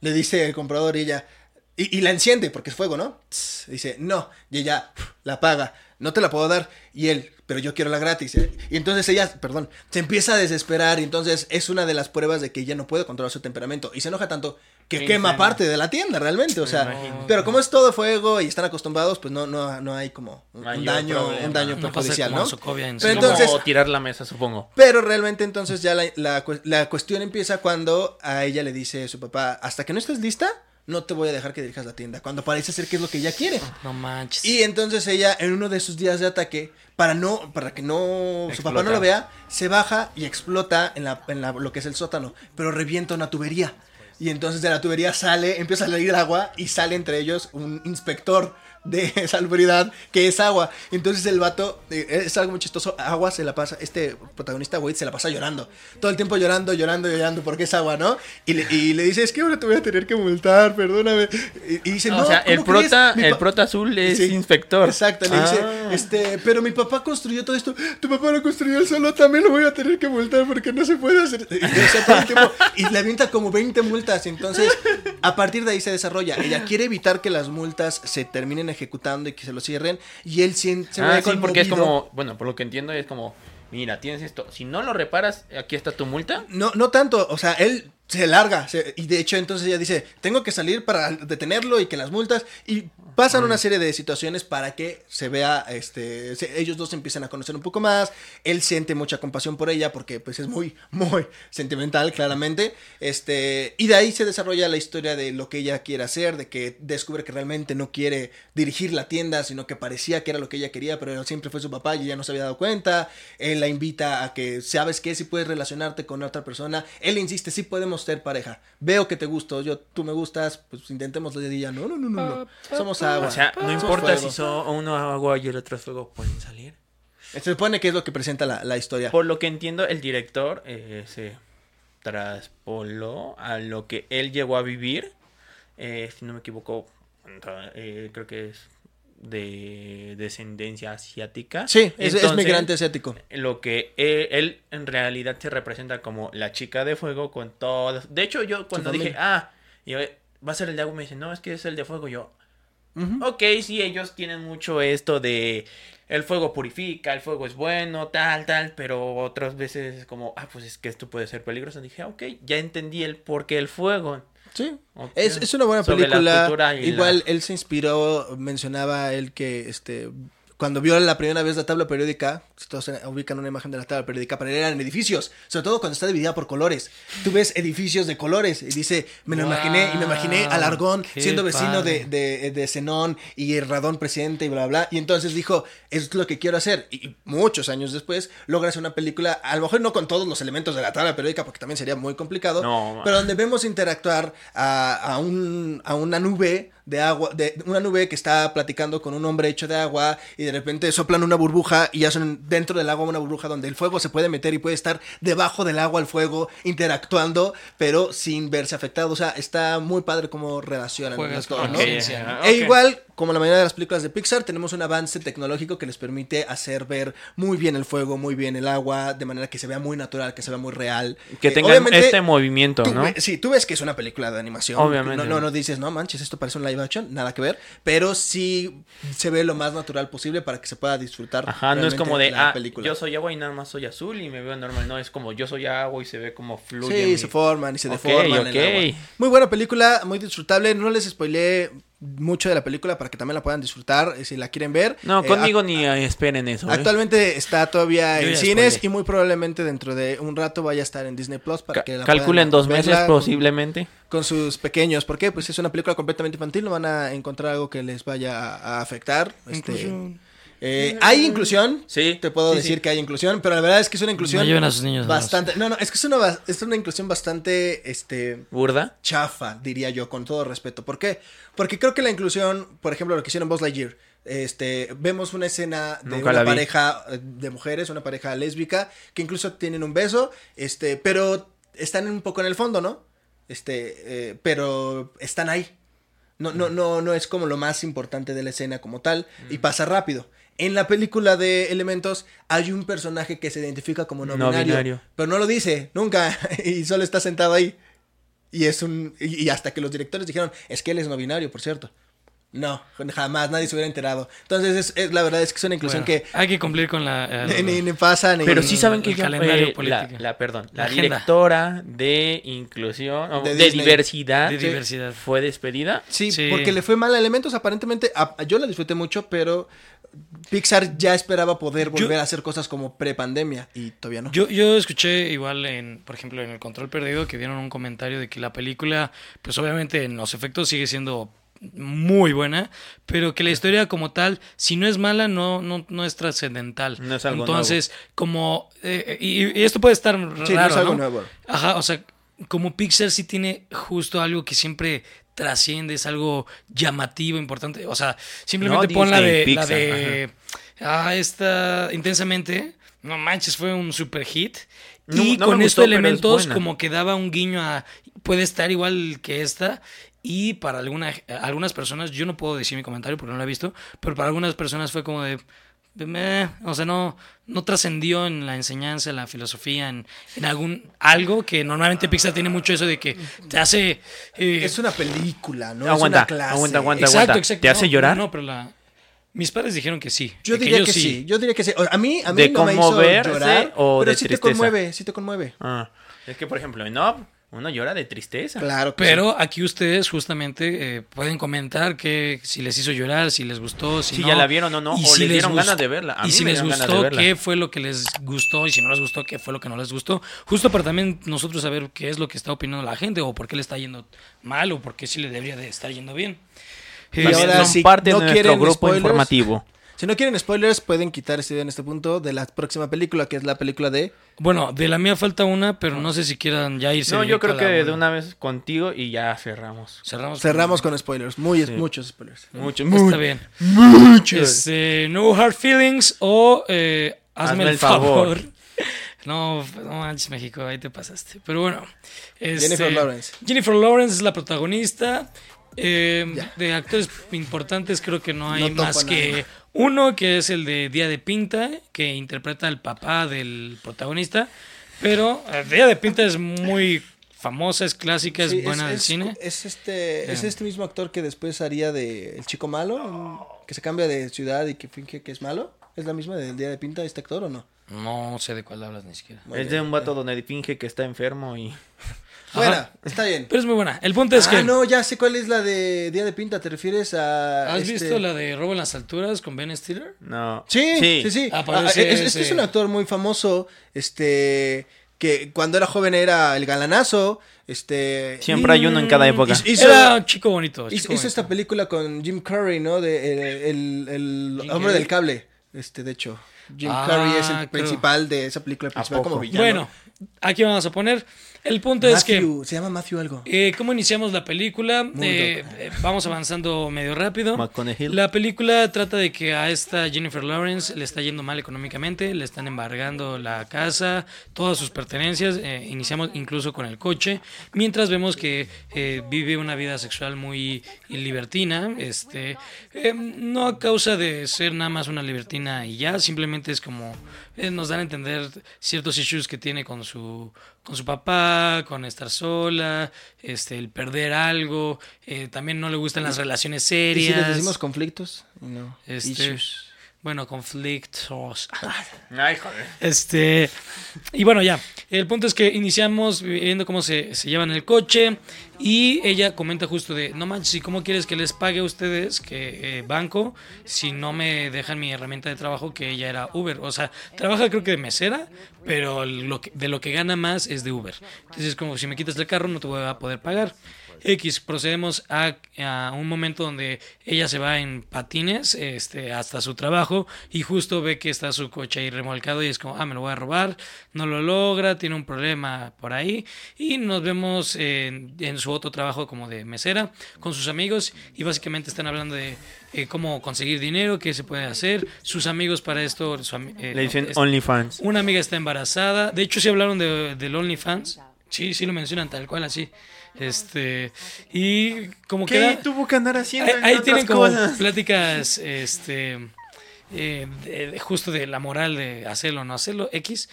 Le dice el comprador y ella, y, y la enciende porque es fuego, ¿no? Dice, no, y ella la apaga, no te la puedo dar. Y él, pero yo quiero la gratis. ¿eh? Y entonces ella, perdón, se empieza a desesperar y entonces es una de las pruebas de que ella no puede controlar su temperamento y se enoja tanto que Qué quema parte de la tienda realmente, o sea, pero como es todo fuego y están acostumbrados, pues no, no, no hay como un, Mayor daño, problema. un daño perjudicial, como ¿no? Sokovia en Pero como entonces- tirar la mesa, supongo. Pero realmente entonces ya la, la la cuestión empieza cuando a ella le dice su papá, hasta que no estés lista, no te voy a dejar que dirijas la tienda, cuando parece ser que es lo que ella quiere. No manches. Y entonces ella, en uno de sus días de ataque, para no, para que no, su papá no lo vea, se baja y explota en, la, en la- lo que es el sótano, pero revienta una tubería. Y entonces de la tubería sale, empieza a salir agua y sale entre ellos un inspector de salubridad que es agua. Entonces el vato, eh, es algo muy chistoso, agua se la pasa, este protagonista Wade se la pasa llorando. Todo el tiempo llorando, llorando, llorando porque es agua, ¿no? Y le, y le dice, es que ahora te voy a tener que multar, perdóname. Y, y dice, no, o sea, el prota, el prota azul es Sí, inspector. Exacto, le dice, Ah. este, pero mi papá construyó todo esto, tu papá lo construyó él solo, también lo voy a tener que multar porque no se puede hacer. Y, o sea, todo el tiempo- y le avienta como 20 multas, entonces a partir de ahí se desarrolla. Ella quiere evitar que las multas se terminen ejecutando y que se lo cierren, y él sien- se Ah, sí, porque es como, bueno, por lo que entiendo es como, mira, tienes esto, si no lo reparas, aquí está tu multa. No, no tanto, o sea, él se larga, se- y de hecho entonces ella dice, tengo que salir para detenerlo y que las multas, y pasan una serie de situaciones para que se vea, este, se- ellos dos se empiezan a conocer un poco más, él siente mucha compasión por ella porque pues es muy, muy sentimental, claramente, este, y de ahí se desarrolla la historia de lo que ella quiere hacer, de que descubre que realmente no quiere dirigir la tienda, sino que parecía que era lo que ella quería, pero siempre fue su papá y ella no se había dado cuenta, él la invita a que, ¿sabes qué? Si puedes relacionarte con otra persona, él insiste, sí podemos ser pareja. Veo que te gusto, yo, tú me gustas, pues intentemos de día. No, no, no, no, no. Somos agua. O sea, no importa si son uno agua y el otro fuego, pueden salir. Se supone que es lo que presenta la, la historia. Por lo que entiendo, el director eh, se traspoló a lo que él llegó a vivir. eh, si no me equivoco, eh, creo que es de descendencia asiática. Sí, es, migrante asiático. Lo que él, él en realidad se representa como la chica de fuego con todas. De hecho, yo cuando dije, ah, y va a ser el de agua, me dice, no, es que es el de fuego. Yo, Ok, sí, ellos tienen mucho esto de el fuego purifica, el fuego es bueno, tal, tal, pero otras veces es como, ah, pues es que esto puede ser peligroso. Dije, ok, ya entendí el por qué el fuego. Sí. Ok. Es, es una buena Sobre película. Igual la- él se inspiró, mencionaba él que este cuando vio la primera vez la tabla periódica, si todos ubican una imagen de la tabla periódica, para él eran edificios, sobre todo cuando está dividida por colores. Tú ves edificios de colores y dice, me lo imaginé y me imaginé a Largón Qué siendo vecino de, padre. de, de Zenón y Radón presidente y bla, bla. Y entonces dijo, es lo que quiero hacer. Y muchos años después logra hacer una película, a lo mejor no con todos los elementos de la tabla periódica, porque también sería muy complicado, No, pero donde vemos interactuar a, a, un, a una nube de agua, de una nube que está platicando con un hombre hecho de agua y de repente soplan una burbuja y hacen dentro del agua una burbuja donde el fuego se puede meter y puede estar debajo del agua el fuego interactuando, pero sin verse afectado. O sea, está muy padre cómo relacionan todo, con ¿no? E igual, como la mayoría de las películas de Pixar, tenemos un avance tecnológico que les permite hacer ver muy bien el fuego, muy bien el agua, de manera que se vea muy natural, que se vea muy real. Que Eh, tengan este movimiento, Tú ¿no? ve- sí, tú ves que es una película de animación. Obviamente. No, no, no dices, no manches, esto parece un live action, nada que ver. Pero sí se ve lo más natural posible para que se pueda disfrutar. Ajá, no es como de, la ah, película. yo soy agua y nada más soy azul y me veo normal. No, es como yo soy agua y se ve como fluye. Sí, mi- se forman y se Ok, deforman. en el agua. Muy buena película, muy disfrutable. No les spoileé mucho de la película para que también la puedan disfrutar eh, si la quieren ver. No, Eh, conmigo ni esperen eso. ¿eh? Actualmente está todavía Yo en cines y muy probablemente dentro de un rato vaya a estar en Disney Plus para Ca- que la calculen dos meses con- posiblemente. Con sus pequeños, ¿por qué? Pues es una película completamente infantil, no van a encontrar algo que les vaya a, a afectar. Este, Inclusión. Eh, hay inclusión, Sí, te puedo sí, decir sí. que hay inclusión, pero la verdad es que es una inclusión No lleven a sus niños. bastante, no, no, es que es una, es una inclusión bastante, este, Burda. chafa, diría yo, con todo respeto. ¿Por qué? Porque creo que la inclusión, por ejemplo, lo que hicieron Buzz Lightyear, este, vemos una escena de Nunca una pareja eh, de mujeres, una pareja lésbica, que incluso tienen un beso, este, pero están un poco en el fondo, ¿no? Este, eh, pero están ahí. No, no, no, no es como lo más importante de la escena como tal, y pasa rápido. En la película de Elementos hay un personaje que se identifica como no, No binario, binario. pero no lo dice nunca y solo está sentado ahí. Y es un y y hasta que los directores dijeron, es que él es no binario, por cierto. No, jamás nadie se hubiera enterado. Entonces es, es- la verdad es que es una inclusión Bueno, que Hay que cumplir con la. eh, ni, ni- ni pasa ni Pero sí saben que el calendario eh, político. la, la- perdón, La directora de inclusión, De diversidad, De diversidad. fue despedida. Sí, Sí. porque le fue mal a Elementos. Aparentemente, a- yo la disfruté mucho, pero Pixar ya esperaba poder volver a hacer cosas como pre-pandemia y todavía no. Yo, yo escuché igual en, por ejemplo, en el control perdido que dieron un comentario de que la película, pues obviamente en los efectos sigue siendo muy buena, pero que la historia como tal, si no es mala, no, no, no es trascendental. No es algo Entonces, como, eh, y, y esto puede estar Sí, no raro, es algo ¿no? nuevo. Ajá, o sea, como Pixar sí tiene justo algo que siempre trasciende, es algo llamativo, importante. O sea, simplemente No, pon la de, la de ah, esta intensamente. No manches, fue un super hit. No- y no con estos es elementos, como que daba un guiño a. Puede estar igual que esta. Y para alguna, algunas personas, yo no puedo decir mi comentario porque no lo he visto, pero para algunas personas fue como de. Meh, o sea, no, no trascendió en la enseñanza, en la filosofía, en, en algún algo que normalmente Pixar tiene mucho eso de que te hace. eh, Es una película, no Aguanta, es una clase. aguanta, aguanta. exacto, exacto. ¿Te hace llorar? No, pero la. Mis padres dijeron que sí. Yo que diría que sí. yo diría que sí. A mí, a mí ¿De no me hizo llorar, o pero de sí te tristeza? conmueve, sí te conmueve. Ah, es que, por ejemplo, en Up, uno llora de tristeza. Claro que Pero aquí ustedes justamente eh, pueden comentar que si les hizo llorar, si les gustó, si, Si no. ya la vieron o no, y o si les dieron gustó- ganas de verla. A y mí si me les gustó, qué fue lo que les gustó y si no les gustó, qué fue lo que no les gustó. Justo para también nosotros saber qué es lo que está opinando la gente o por qué le está yendo mal o por qué sí le debería de estar yendo bien. Y También ahora son sí, parte no de nuestro grupo spoilers. informativo. Si no quieren spoilers, pueden quitar este video en este punto de la próxima película, que es la película de... Bueno, de la mía falta una, pero no sé si quieran ya irse. No, yo creo que de una vez contigo y ya cerramos. Cerramos. Cerramos con spoilers, muy, Sí. muchos spoilers. Mucho, Está bien. Este, no Hard Feelings o eh, hazme, el favor. No, no manches, México, ahí te pasaste. Pero bueno. este, Jennifer Lawrence. Jennifer Lawrence es la protagonista. Eh, de actores importantes creo que no hay No más que nadie. Uno, que es el de Día de Pinta, que interpreta al papá del protagonista. Pero eh, Día de Pinta es muy famosa, es clásica, es Sí, buena del es, cine. Es este, es Ya. este mismo actor que después haría de El Chico Malo, que se cambia de ciudad y que finge que es malo. ¿Es la misma del Día de Pinta este actor o no? No sé de cuál hablas ni siquiera. Muy Es de un vato donde finge que está enfermo y... Buena, Ajá. está bien. Pero es muy buena. El punto es ah, que... no, ya sé cuál es la de Día de Pinta. ¿Te refieres a. ¿Has este- visto la de Robo en las Alturas con Ben Stiller? No. Sí, sí, sí. Aparece Ah, es, es que es un actor muy famoso, este, que cuando era joven era el galanazo, este... Siempre hay uno en cada época. Hizo- Era un chico bonito. Hizo, chico hizo bonito. esta película con Jim Curry, ¿no? De el, el- el ¿Jim hombre del cable, este, de hecho. Jim Ah, Curry es el creo. principal de esa película, principal como villano. Bueno, aquí vamos a poner. El punto es que... Matthew, se llama Matthew algo. Eh, ¿Cómo iniciamos la película? Eh, eh, vamos avanzando medio rápido. La película trata de que a esta Jennifer Lawrence le está yendo mal económicamente, le están embargando la casa, todas sus pertenencias. eh, iniciamos incluso con el coche, mientras vemos que eh, vive una vida sexual muy libertina. Este, eh, no a causa de ser nada más una libertina y ya, simplemente es como eh, nos dan a entender ciertos issues que tiene con su con su papá, con estar sola, este, el perder algo, eh, también no le gustan las relaciones ¿Y serias. si les decimos conflictos? No. Este, Issues. Bueno, conflictos. Ay, joder. Este, y bueno, ya. El punto es que iniciamos viendo cómo se, se llevan el coche. Y ella comenta justo de: No manches, ¿y cómo quieres que les pague a ustedes, que eh, banco, si no me dejan mi herramienta de trabajo, que ella era Uber? O sea, trabaja creo que de mesera, pero lo que- de lo que gana más es de Uber. Entonces, es como si me quitas el carro, no te voy a poder pagar. X, procedemos a, a un momento donde ella se va en patines este, hasta su trabajo y justo ve que está su coche ahí remolcado y es como, ah, me lo voy a robar, no lo logra, tiene un problema por ahí y nos vemos en, en su otro trabajo como de mesera con sus amigos y básicamente están hablando de eh, cómo conseguir dinero, qué se puede hacer, sus amigos para esto, su eh, Le dicen OnlyFans. una amiga está embarazada. De hecho, sí hablaron de, del OnlyFans. Sí, sí lo mencionan tal cual así. Este. Y como que. ¿Qué tuvo que andar haciendo? ahí, tienen como cosas? pláticas. Este. eh, de- de- justo de la moral de hacerlo o no hacerlo, X.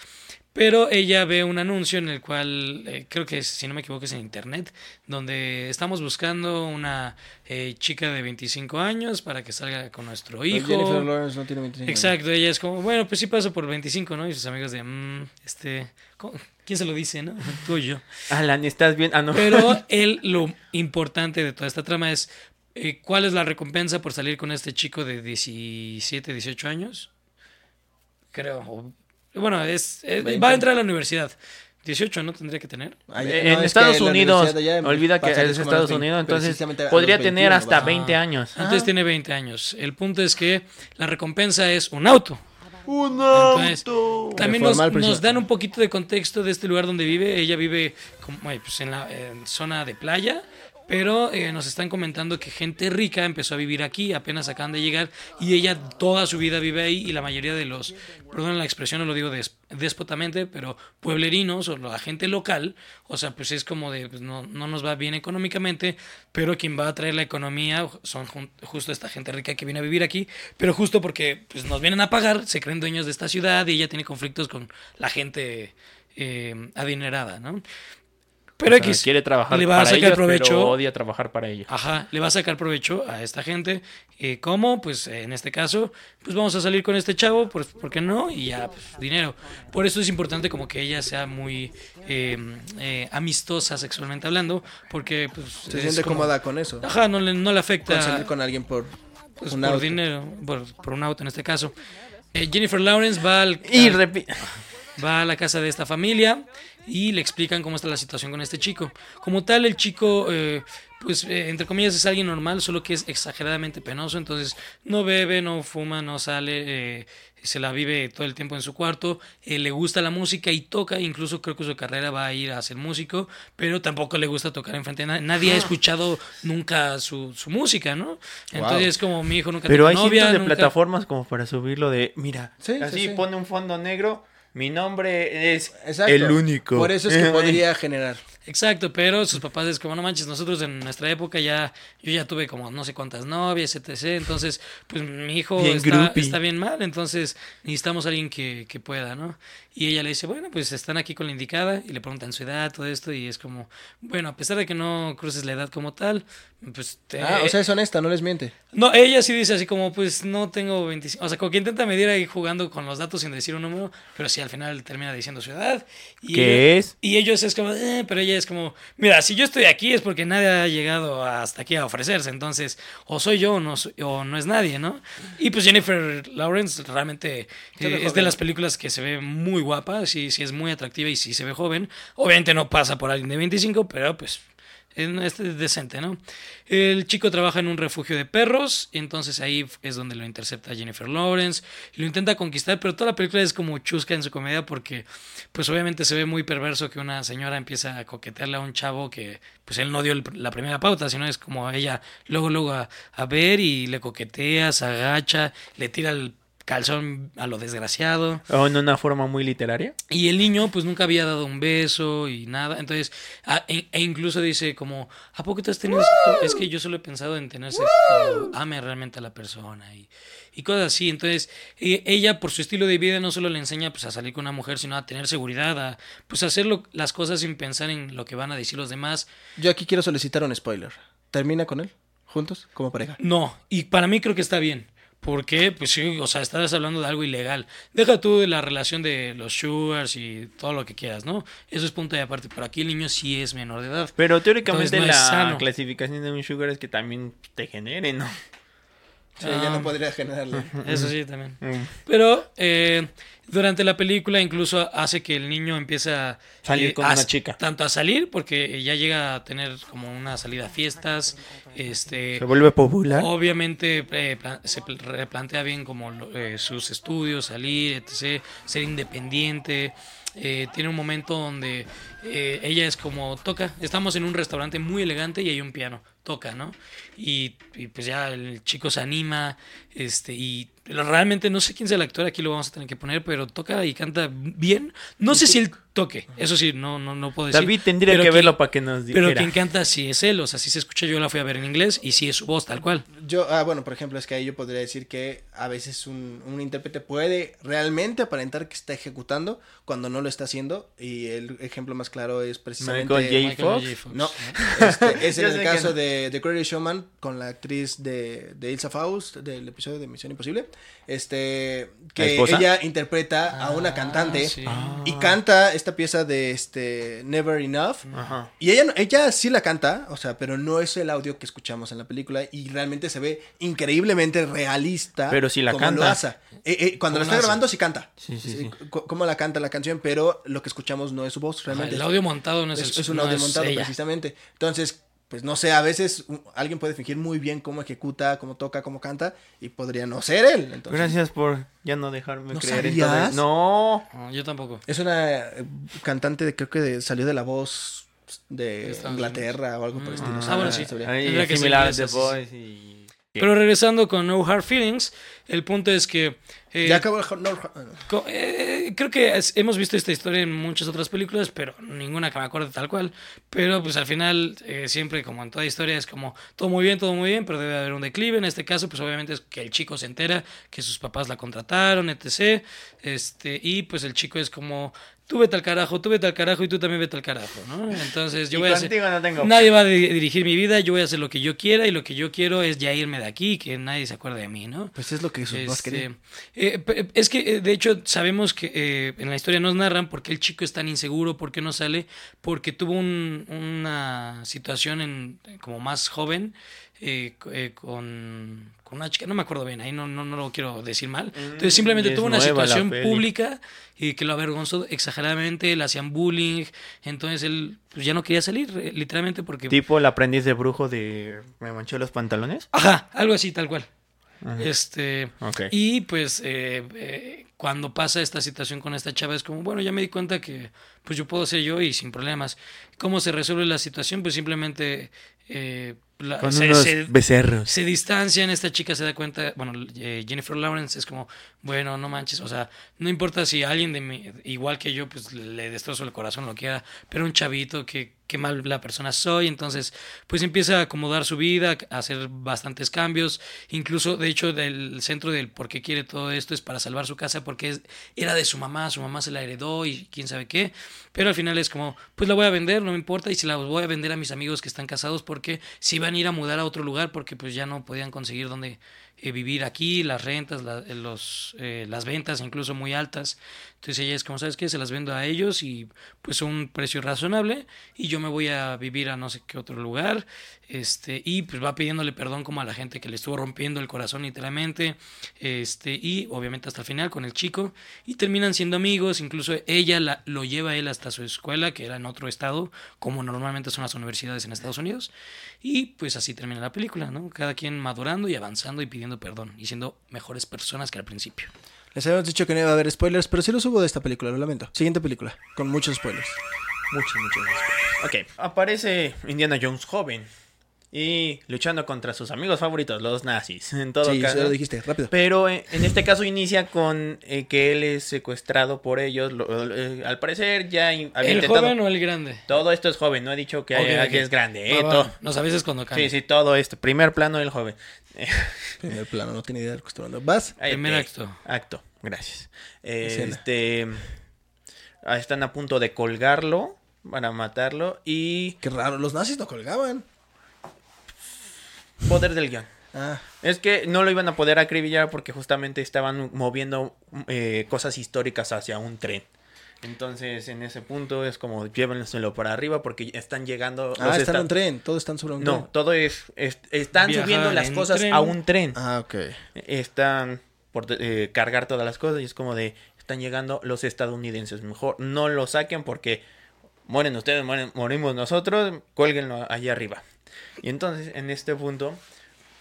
Pero ella ve un anuncio en el cual, eh, creo que si no me equivoco es en internet, donde estamos buscando una eh, chica de 25 años para que salga con nuestro Pero hijo. Jennifer Lawrence no tiene 25 años. Exacto, ella es como, bueno, pues sí paso por 25, ¿no? Y sus amigos de, "Mm, este, ¿cómo- ¿quién se lo dice, no? Tú o yo. Alan, ¿estás bien? Ah, no. Pero él, lo importante de toda esta trama es, eh, ¿cuál es la recompensa por salir con este chico de 17, 18 años? Creo. o- Bueno, es, es- va 20. a entrar a la universidad. 18, ¿no? Tendría que tener. Ay, Eh, no, en es Estados Unidos, allá olvida que es Estados los 20, Unidos, entonces podría 21, tener hasta ¿va? 20 años. Entonces tiene 20 años. El punto es que la recompensa es un auto. ¡Un Entonces, auto! También nos, dan un poquito de contexto de este lugar donde vive. Ella vive como, eh, pues, en la en zona de playa, pero eh, nos están comentando que gente rica empezó a vivir aquí, apenas acaban de llegar, y ella toda su vida vive ahí, y la mayoría de los, perdón la expresión, no lo digo des- déspotamente, pero pueblerinos o la gente local, o sea, pues es como de, pues, no, no nos va bien económicamente, pero quien va a traer la economía son justo esta gente rica que viene a vivir aquí, pero justo porque pues, nos vienen a pagar, se creen dueños de esta ciudad y ella tiene conflictos con la gente eh, adinerada, ¿no? Pero O sea, X quiere trabajar le va a para sacar ellos, provecho. pero odia trabajar para ellos. Ajá, le va a sacar provecho a esta gente. Eh, ¿Cómo? Pues en este caso, pues vamos a salir con este chavo, pues, ¿por qué no? Y ya, pues, dinero. Por eso es importante como que ella sea muy eh, eh, amistosa sexualmente hablando, porque pues... Se siente como- cómoda con eso. Ajá, no le, no le afecta Con salir con alguien por pues, un por auto. dinero, por, por un auto en este caso. Eh, Jennifer Lawrence va al, Y al- va a la casa de esta familia y le explican cómo está la situación con este chico. Como tal, el chico, eh, pues eh, entre comillas es alguien normal, solo que es exageradamente penoso, entonces no bebe, no fuma, no sale, eh, se la vive todo el tiempo en su cuarto, eh, le gusta la música y toca, incluso creo que su carrera va a ir a ser músico, pero tampoco le gusta tocar enfrente de nadie, nadie ha escuchado nunca su, su música, ¿no? Entonces es como mi hijo nunca Pero hay novia, cientos de nunca- plataformas como para subirlo de, mira, Sí, sí, así sí. pone un fondo negro, mi nombre es Exacto. el único. Por eso es que podría generar. Exacto, pero sus papás es como, no manches, nosotros en nuestra época ya, yo ya tuve como no sé cuántas novias, etc. Entonces, pues mi hijo Bien está, bien mal, entonces necesitamos a alguien que, que pueda, ¿no? Y ella le dice, bueno, pues están aquí con la indicada y le preguntan su edad, todo esto, y es como, bueno, a pesar de que no cruces la edad como tal, pues... te- Ah, o sea, es honesta, no les miente. no, ella sí dice así como, pues no tengo 25. O sea, como que intenta medir ahí jugando con los datos sin decir un número, pero sí al final termina diciendo su edad. Y ¿Qué ella- es? Y ellos es como, "Eh", pero ella es como, mira, si yo estoy aquí es porque nadie ha llegado hasta aquí a ofrecerse. Entonces, o soy yo o no, o no es nadie, ¿no? Y pues Jennifer Lawrence realmente eh, es de las películas que se ve muy guapa, sí, sí es muy atractiva y sí se ve joven. Obviamente no pasa por alguien de 25, pero pues es es decente, ¿no? El chico trabaja en un refugio de perros, y entonces ahí es donde lo intercepta Jennifer Lawrence y lo intenta conquistar, pero toda la película es como chusca en su comedia porque, pues obviamente se ve muy perverso que una señora empieza a coquetearle a un chavo que, pues él no dio la primera pauta, sino es como ella luego, luego a, a ver y le coquetea, se agacha, le tira el calzón a lo desgraciado. O en una forma muy literaria. Y el niño pues nunca había dado un beso y nada. Entonces, a- e, e incluso dice como, ¿a poco te has tenido sexo? Es que yo solo he pensado en tener sexo ame realmente a la persona y, y cosas así. Entonces, e- ella por su estilo de vida no solo le enseña pues a salir con una mujer, sino a tener seguridad, a pues a hacer lo- las cosas sin pensar en lo que van a decir los demás. Yo aquí quiero solicitar un spoiler. ¿Termina con él? ¿Juntos? Como pareja. No, y para mí creo que está bien. Porque, pues sí, o sea, estás hablando de algo ilegal. Deja tú de la relación de los sugars y todo lo que quieras, ¿no? Eso es punto de aparte. Pero aquí el niño sí es menor de edad. Pero teóricamente Entonces, no la clasificación de un sugar es que también te genere, ¿no? Sí, ya Ah. no podría generarle. Eso sí, también. Mm. Pero eh, durante la película incluso hace que el niño empiece a Salir eh, con a- una chica. Tanto a salir, porque ya llega a tener como una salida a fiestas. Este, Se vuelve popular. Obviamente eh, se pl- replantea bien como lo- eh, sus estudios, salir, etc., ser independiente. Eh, tiene un momento donde eh, ella es como toca. Estamos en un restaurante muy elegante y hay un piano, toca, ¿no? Y, y pues ya el chico se anima, este, y realmente no sé quién sea el actor, aquí lo vamos a tener que poner, pero toca y canta bien. No sé si él toque, eso sí, no, no, no puedo decir. David tendría Pero que quien- verlo para que nos dijera. Pero quien canta sí es él, o sea, sí se escucha, yo la fui a ver en inglés y sí es su voz tal cual. Yo, ah, bueno, por ejemplo, es que ahí yo podría decir que a veces un, un intérprete puede realmente aparentar que está ejecutando cuando no lo está haciendo. Y el ejemplo más claro es precisamente. Michael J. Michael Fox? Fox, No, este, es en el caso no. de The Greatest Showman con la actriz de, de Ilsa Faust del episodio de Misión Imposible. Este, ¿La que ella interpreta a una Ah, cantante sí. y canta esta pieza de este Never Enough. Ajá. Y ella, ella sí la canta, o sea, pero no es el audio que escuchamos en la película y realmente se ve increíblemente realista. Pero sí la como canta. lo hace. Eh, eh, cuando la ¿Cómo está lo hace? grabando sí canta. Sí, sí, Cómo la canta la canción, pero lo que escuchamos no es su voz, Ajá, realmente. el audio montado no es, es, el- es un no audio es montado ella. precisamente. Entonces, pues no sé, a veces alguien puede fingir muy bien cómo ejecuta, cómo toca, cómo canta y podría no ser él. Entonces, Gracias por ya no dejarme ¿No creer en todo sabías? No. No, yo tampoco. Es una eh, cantante de creo que de- salió de la voz De Inglaterra o algo por el estilo. Ah, bueno, sí. que ser similar a The Boys y... Pero regresando con No Hard Feelings, el punto es que... eh, Ya acabó el Hot- no, co- eh, creo que es- hemos visto esta historia en muchas otras películas, pero ninguna que me acuerde tal cual. Pero pues al final, eh, siempre como en toda historia, es como todo muy bien, todo muy bien, pero debe haber un declive. En este caso, pues obviamente es que el chico se entera que sus papás la contrataron, etc. Este, y pues el chico es como, tú vete al carajo, tú vete al carajo y tú también vete al carajo, ¿no? Entonces yo Y voy a hacer... contigo no tengo. Nadie va a di- dirigir mi vida, yo voy a hacer lo que yo quiera y lo que yo quiero es ya irme de aquí y que nadie se acuerde de mí, ¿no? Pues es lo que más Este, eh, pe- es que, eh, de hecho, sabemos que eh, en la historia nos narran por qué el chico es tan inseguro, por qué no sale, porque tuvo un- una situación en, como más joven eh, eh, con, con una chica, no me acuerdo bien, ahí no, no, no lo quiero decir mal. Entonces, simplemente tuvo una situación pública y que lo avergonzó exageradamente, le hacían bullying, entonces él pues, ya no quería salir, eh, literalmente porque... Tipo el aprendiz de brujo de me manché los pantalones. Ajá, algo así, tal cual. Ajá. Este, y pues eh, eh, cuando pasa esta situación con esta chava es como, bueno, ya me di cuenta que pues yo puedo ser yo y sin problemas. ¿Cómo se resuelve la situación? Pues simplemente eh, la- Con se, unos se- becerros. se distancian, esta chica se da cuenta, bueno, eh, Jennifer Lawrence es como, bueno, no manches, o sea, no importa si alguien de mi, igual que yo, pues le destrozo el corazón, lo quiera, pero un chavito, que qué mal la persona soy, entonces, pues empieza a acomodar su vida, a hacer bastantes cambios, incluso, de hecho, del centro del por qué quiere todo esto es para salvar su casa, porque es- era de su mamá, su mamá se la heredó y quién sabe qué, pero al final es como, pues la voy a vender, no me importa, y se la voy a vender a mis amigos que están casados porque si van a ir a mudar a otro lugar porque pues ya no podían conseguir donde eh, vivir aquí, las rentas, la- eh, los, eh, las ventas incluso muy altas. Entonces ella es como, ¿sabes qué? Se las vendo a ellos y pues un precio razonable y yo me voy a vivir a no sé qué otro lugar. Este, y pues va pidiéndole perdón como a la gente que le estuvo rompiendo el corazón literalmente. Este, y obviamente hasta el final con el chico. Y terminan siendo amigos, incluso ella la- lo lleva a él hasta su escuela, que era en otro estado, como normalmente son las universidades en Estados Unidos. Y pues así termina la película, ¿no? Cada quien madurando y avanzando y pidiendo perdón y siendo mejores personas que al principio. Les habíamos dicho que no iba a haber spoilers, pero sí los hubo de esta película, lo lamento. Siguiente película, con muchos spoilers. Muchos, muchos más. Ok, aparece Indiana Jones joven y luchando contra sus amigos favoritos, los nazis. En todo Sí, caso. ya lo dijiste, rápido. Pero eh, en este caso inicia con eh, que él es secuestrado por ellos. Lo- eh, al parecer ya in- había ¿El intentado. joven o el grande? Todo esto es joven, no he dicho que, Ok, haya- ok. que es grande. eh, Va, va, todo- Nos avisas cuando cambie. Sí, sí, todo esto. Primer plano del joven. Primer plano, no tiene idea de lo que estoy hablando. ¿Vas? Primer Eh, acto. Acto, gracias. Este. ah, Están a punto de colgarlo para matarlo y Qué raro, los nazis no colgaban. poder del guion. Ah, Es que no lo iban a poder acribillar porque justamente estaban moviendo eh, cosas históricas hacia un tren. Entonces, en ese punto es como llévenselo para arriba porque están llegando. ah los están en un tren, todos están sobre un No, tren. todo es, es- están Viajar subiendo las en cosas tren. a un tren. Ah, ok. Están por eh, cargar todas las cosas y es como de están llegando los estadounidenses. Mejor no lo saquen porque mueren ustedes, morimos nosotros, cuélguenlo allá arriba. Y entonces en este punto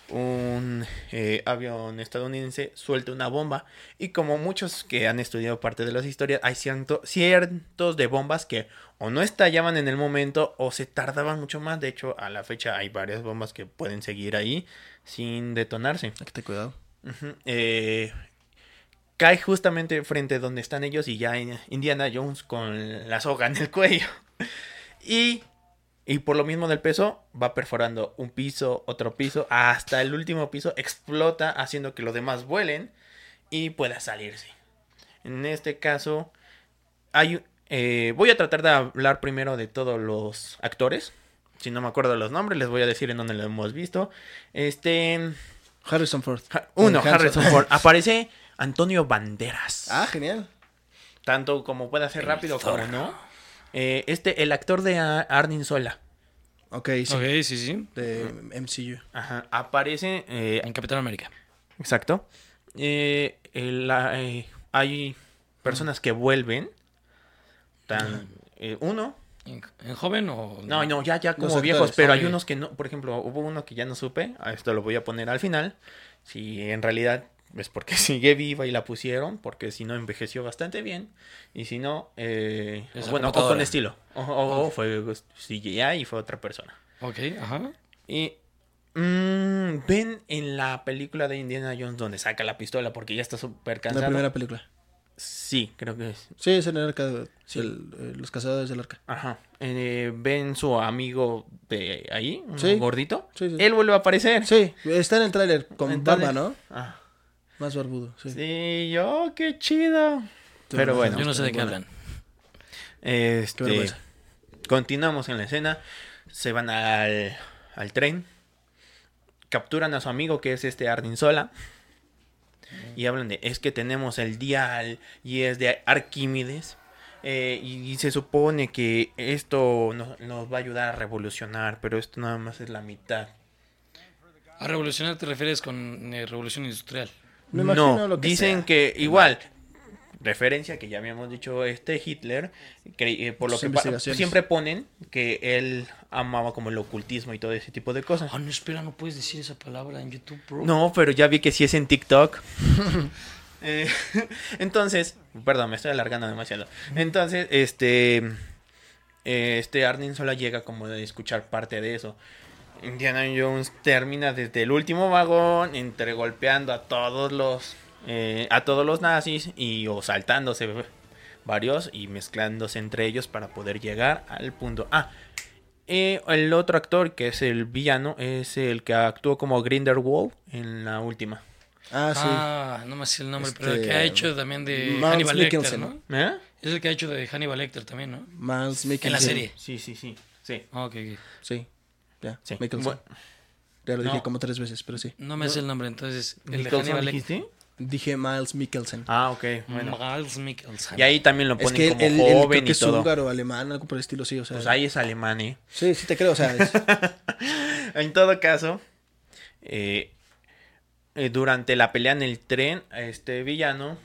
un eh, avión estadounidense suelta una bomba y como muchos que han estudiado parte de las historias hay ciento- cientos de bombas que o no estallaban en el momento o se tardaban mucho más de hecho a la fecha hay varias bombas que pueden seguir ahí sin detonarse Hay que tener cuidado. Eh, cae justamente frente donde están ellos y ya Indiana Jones con la soga en el cuello. Y, y por lo mismo del peso va perforando un piso, otro piso, hasta el último piso explota haciendo que los demás vuelen y pueda salirse. En este caso, hay, eh, voy a tratar de hablar primero de todos los actores. Si no me acuerdo los nombres, les voy a decir en dónde lo hemos visto. Este... Harrison Ford. Ha- Uno, Hanson. Harrison Ford. Aparece Antonio Banderas. Ah, genial. Tanto como pueda ser rápido como no. Eh, este, el actor de Arnim Sola. Ok, sí. Ok, sí, sí. De MCU. Ajá. Aparece. eh, En Capitán América. exacto. Eh, el, eh, hay personas que vuelven. Tan, eh, uno. ¿En, en joven o.? No, no, ya, ya como viejos, pero hay unos que no. Por ejemplo, hubo uno que ya no supe. A esto lo voy a poner al final. Si en realidad es porque sigue viva y la pusieron, porque si no envejeció bastante bien. Y si no, eh, Es bueno, o con estilo. O, o- o fue CGI y fue otra persona. Ok, ajá. Y mm, ven en la película de Indiana Jones donde saca la pistola porque ya está súper La cansado. primera película. Sí, creo que es. Sí, es en el arca. de- el- eh, los cazadores del arca. Ajá. Eh, ven su amigo de ahí, un Sí. gordito. Sí, sí. Él vuelve a aparecer. Sí, está en el tráiler con barba, ¿no? Ah, Más barbudo, sí. sí, yo, qué chido. Sí, Pero bueno. Yo no sé de qué hablan. Este, continuamos en la escena. Se van al, al tren. Capturan a su amigo que es este Arnim Sola. Y hablan de, es que tenemos el dial y es de Arquímedes. eh, y, y se supone que esto no- nos va a ayudar a revolucionar, pero esto nada más es la mitad. A revolucionar te refieres con eh, revolución industrial. Me no, lo que dicen sea. que igual, referencia que ya habíamos dicho, este Hitler, eh, por lo que siempre ponen que él amaba como el ocultismo y todo ese tipo de cosas. Ah, no, espera, no puedes decir esa palabra en YouTube, bro. No, pero ya vi que sí es en TikTok. Eh, entonces, perdón, me estoy alargando demasiado. Entonces, este, eh, este Arnim solo llega como de escuchar parte de eso. Indiana Jones termina desde el último vagón, entre golpeando a todos los, eh, a todos los nazis y o saltándose varios y mezclándose entre ellos para poder llegar al punto. Ah, eh, el otro actor que es el villano es el que actuó como Grindelwald en la última. Ah, sí. Ah, no me sé el nombre, pero el Este, que ha hecho también de Mads Hannibal Lecter, Mikkelsen. ¿no? ¿Eh? Es el que ha hecho de Hannibal Lecter también, ¿no? Miles Mikkelsen. En la serie. Sí, sí, sí. Sí. Ah, ok, ok. Sí. Ya. Sí. Mikkelsen. Bueno, Ya lo dije no. como tres veces, pero sí. No me sé el nombre, entonces. El de ¿Nicholson Hannibal Lecter. Dije Miles Mikkelsen. Ah, ok. Bueno. Miles Mikkelsen. Y ahí también lo es ponen que como él- él creo joven que y es todo. húngaro, alemán, algo por el estilo, sí. O sea, Pues ahí es alemán, ¿eh? Sí, sí te creo, o sea, es- En todo caso, eh, eh, durante la pelea en el tren, este villano,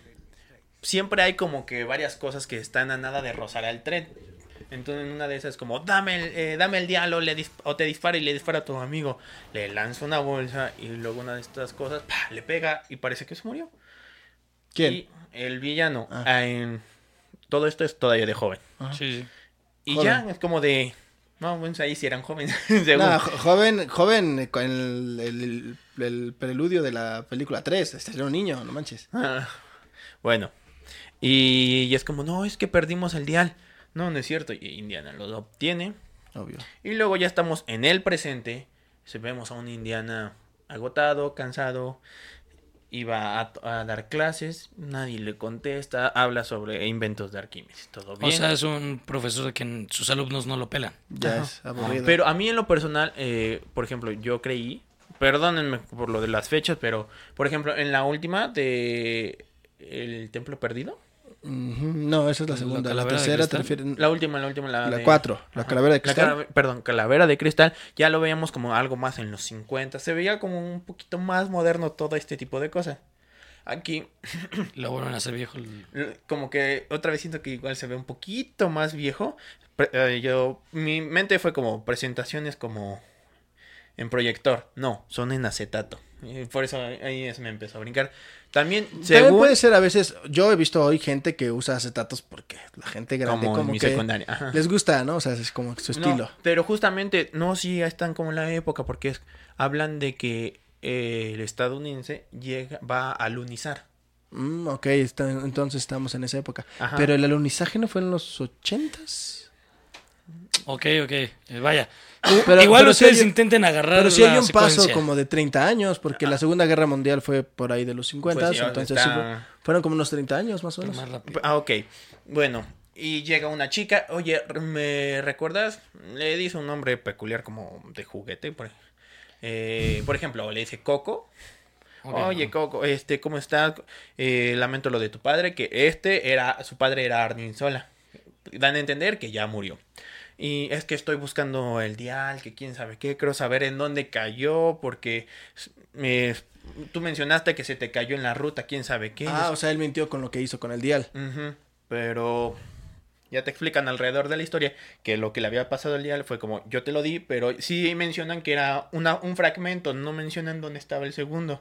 siempre hay como que varias cosas que están a nada de rozar al tren. Entonces en una de esas como, dame el, eh, dame el diálogo le o te dispara y le dispara a tu amigo. Le lanza una bolsa y luego una de estas cosas, ¡pah! le pega y parece que se murió. ¿Quién? Y el villano, Ah. ah, en- todo esto es todavía de joven. Sí, sí. Y Joven. ya es como de, no, bueno, ahí sí eran jóvenes. jo- joven, joven con el, el, el- el preludio de la película 3. Este era un niño, no manches. Ah, bueno, y, y es como, no, es que perdimos el dial. No, no es cierto. Y Indiana lo obtiene. Obvio. Y luego ya estamos en el presente. Se vemos a un Indiana agotado, cansado. Iba a, a dar clases. Nadie le contesta. Habla sobre inventos de Arquímedes. Todo bien. O sea, es un profesor que sus alumnos no lo pelan. Ya Ajá. es aburrido. Pero a mí en lo personal, eh, por ejemplo, yo creí, perdónenme por lo de las fechas, pero por ejemplo, en la última de El Templo Perdido, No, esa es la segunda. La, tercera te la última, la última, la, La de- 4, la Ajá. calavera de La cristal. perdón, Calavera de Cristal, ya lo veíamos como algo más en los 50, se veía como un poquito más moderno todo este tipo de cosas. Aquí, Lo vuelven a hacer viejo. como que otra vez siento que igual se ve un poquito más viejo. Eh, yo, mi mente fue como presentaciones como en proyector. No, son en acetato. Por eso ahí me empezó a brincar. También, También según puede ser a veces, yo he visto hoy gente que usa acetatos porque la gente grande como, como, en mi que secundaria. Ajá. les gusta, ¿no? O sea, es como su No, estilo. pero justamente, no, sí, están como en la época, porque es, hablan de que eh, el estadounidense llega, va a alunizar. Mm, ok, está- entonces estamos en esa época. Ajá. Pero el alunizaje no fue en los ochentas. Ok, ok. eh, vaya. Pero- Igual pero ustedes hay- intenten agarrar Pero sí hay la un paso como de 30 años, porque la Segunda Guerra Mundial fue por ahí de los 50, Pues entonces está- sí fue- fueron como unos 30 años más o Pero menos. más. Ah, ok. Bueno, y llega una chica, oye, ¿me recuerdas? Le dice un nombre peculiar como de juguete, por, eh, por ejemplo, le dice Coco. Oye, Coco, este, ¿cómo estás? Eh, lamento lo de tu padre, que este era, su padre era Arnim Sola. Dan a entender que ya murió. Y es que estoy buscando el dial, que quién sabe qué, quiero saber en dónde cayó, porque eh, tú mencionaste que se te cayó en la ruta, quién sabe qué. Ah, o sea, él mintió con lo que hizo con el dial. Pero ya te explican alrededor de la historia que lo que le había pasado al dial fue como yo te lo di, pero sí mencionan que era una, un fragmento, no mencionan dónde estaba el segundo.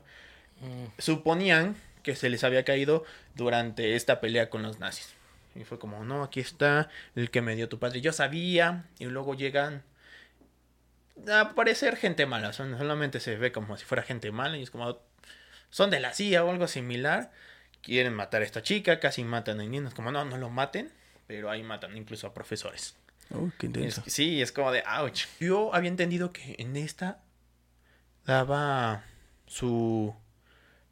Mm. Suponían que se les había caído durante esta pelea con los nazis. Y fue como, no, aquí está el que me dio tu padre. Yo sabía, y luego llegan a parecer gente mala. Son, solamente se ve como si fuera gente mala. Y es como, son de la CIA o algo similar. Quieren matar a esta chica, casi matan a niños. Como, no, no lo maten. Pero ahí matan incluso a profesores. Uy, qué intenso. Es- sí, es como de ouch. Yo había entendido que en esta daba su.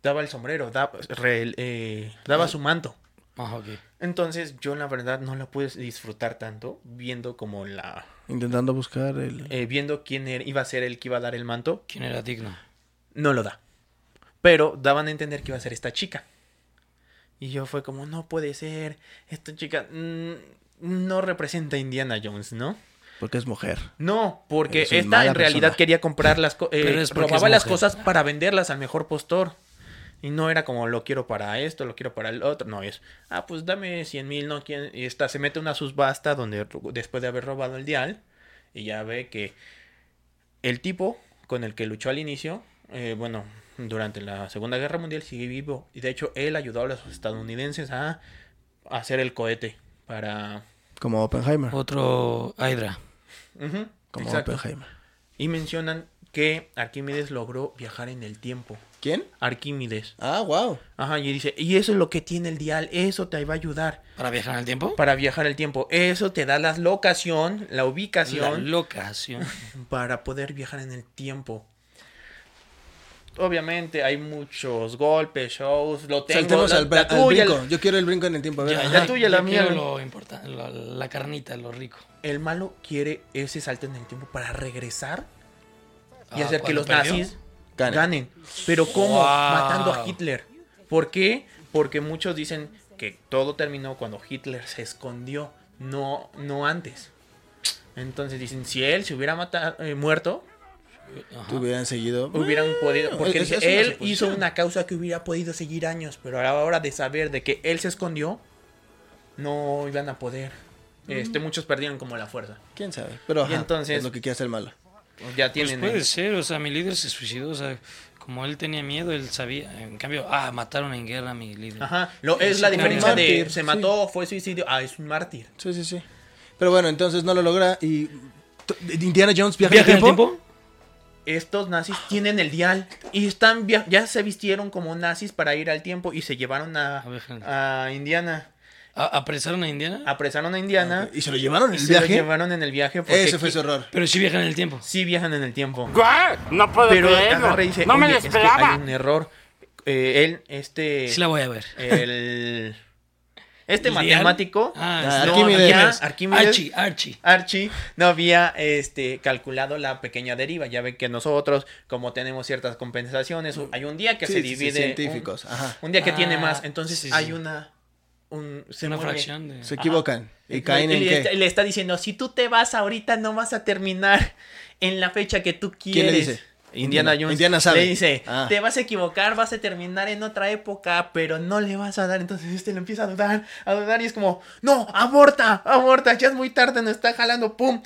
daba el sombrero, daba, re- eh, daba su manto. Ah, ok. Entonces yo la verdad no la pude disfrutar tanto viendo como la. Intentando buscar el... eh, viendo quién era- iba a ser el que iba a dar el manto. ¿Quién era digno? No lo da. Pero daban a entender que iba a ser esta chica. Y yo fue como, no puede ser, esta chica mm, no representa a Indiana Jones, ¿no? Porque es mujer. No, porque esta en realidad persona. quería comprar las cosas, porque robaba las cosas para venderlas al mejor postor. Y no era como lo quiero para esto, lo quiero para el otro. No, es, ah, pues dame 100 mil, no quién. Y esta se mete una subasta donde después de haber robado el dial. Y ya ve que el tipo con el que luchó al inicio, eh, bueno, durante la Segunda Guerra Mundial sigue vivo. Y de hecho, él ayudó a los estadounidenses a hacer el cohete para. Como Oppenheimer. Otro Hydra. Como exacto. Oppenheimer. Y mencionan que Arquímedes logró viajar en el tiempo. ¿Quién? Arquímedes. Ah, wow. Ajá, y dice, y eso es lo que tiene el dial, eso te va a ayudar ¿Para viajar en el tiempo? para viajar el tiempo. Eso te da la locación, la La ubicación locación. para poder viajar en el tiempo. Obviamente hay muchos golpes, shows, lo tengo, Saltemos la, al, la al tuya, brinco. Yo quiero el brinco en el tiempo. A ver. Ya, la tuya, la yo mía, lo importante, lo- la carnita, lo rico. el malo quiere ese salto en el tiempo para regresar y Ah, hacer que ¿cuándo los perdió? nazis Ganen. ganen. Pero ¿cómo? Wow. Matando a Hitler. ¿Por qué? Porque muchos dicen que todo terminó cuando Hitler se escondió, no, no antes. Entonces dicen, si él se hubiera matado, eh, muerto, Ajá. Hubieran seguido. hubieran podido... Porque es- dice, una él hizo una causa que hubiera podido seguir años, pero a la hora de saber de que él se escondió, no iban a poder. Este, muchos perdieron como la fuerza. ¿Quién sabe? Pero ajá, entonces- es lo que quiere hacer malo. Ya Pues tienen... puede eh, ser, o sea, mi líder se suicidó, o sea, como él tenía miedo, él sabía. En cambio, ah, mataron en guerra a mi líder. Ajá, lo, es Sí, la diferencia de Mártir, se sí. mató, fue suicidio, ah, es un mártir. Sí, sí, sí. Pero bueno, entonces no lo logra y... Indiana Jones viaja, ¿Viaja en el tiempo. Estos nazis tienen el dial y están ya se vistieron como nazis para ir al tiempo y se llevaron a, a Indiana. ¿A- ¿Apresaron a Indiana? Apresaron a Indiana ¿Y se lo llevaron en el se lo viaje? llevaron en el viaje porque Ese fue su error. Pero sí viajan en el tiempo. sí viajan en el tiempo. ¿Qué? No puedo Pero creerlo. dice, no me "Oye, lo es que esperaba. hay un error. Eh, él, este, Sí la voy a ver. el, este matemático, Ah, no, Arquímedes. había- Arquímedes Archie, Archie. Archie no había este calculado la pequeña deriva. Ya ve que nosotros, como tenemos ciertas compensaciones, hay un día que Sí, se sí, sí, divide. científicos, un, ajá. un día que tiene Ah, más. Entonces sí, hay sí. una. Un, se una fracción de... Se equivocan. ¿Y Y caen en le, está, qué? le está diciendo: si tú te vas ahorita, no vas a terminar en la fecha que tú quieres. ¿Quién le dice? Indiana. Jones Indiana sabe. le dice, Ah. te vas a equivocar, vas a terminar en otra época, pero no le vas a dar. Entonces este lo empieza a dudar, a dudar y es como, no, aborta, aborta, ya es muy tarde, nos está jalando, pum.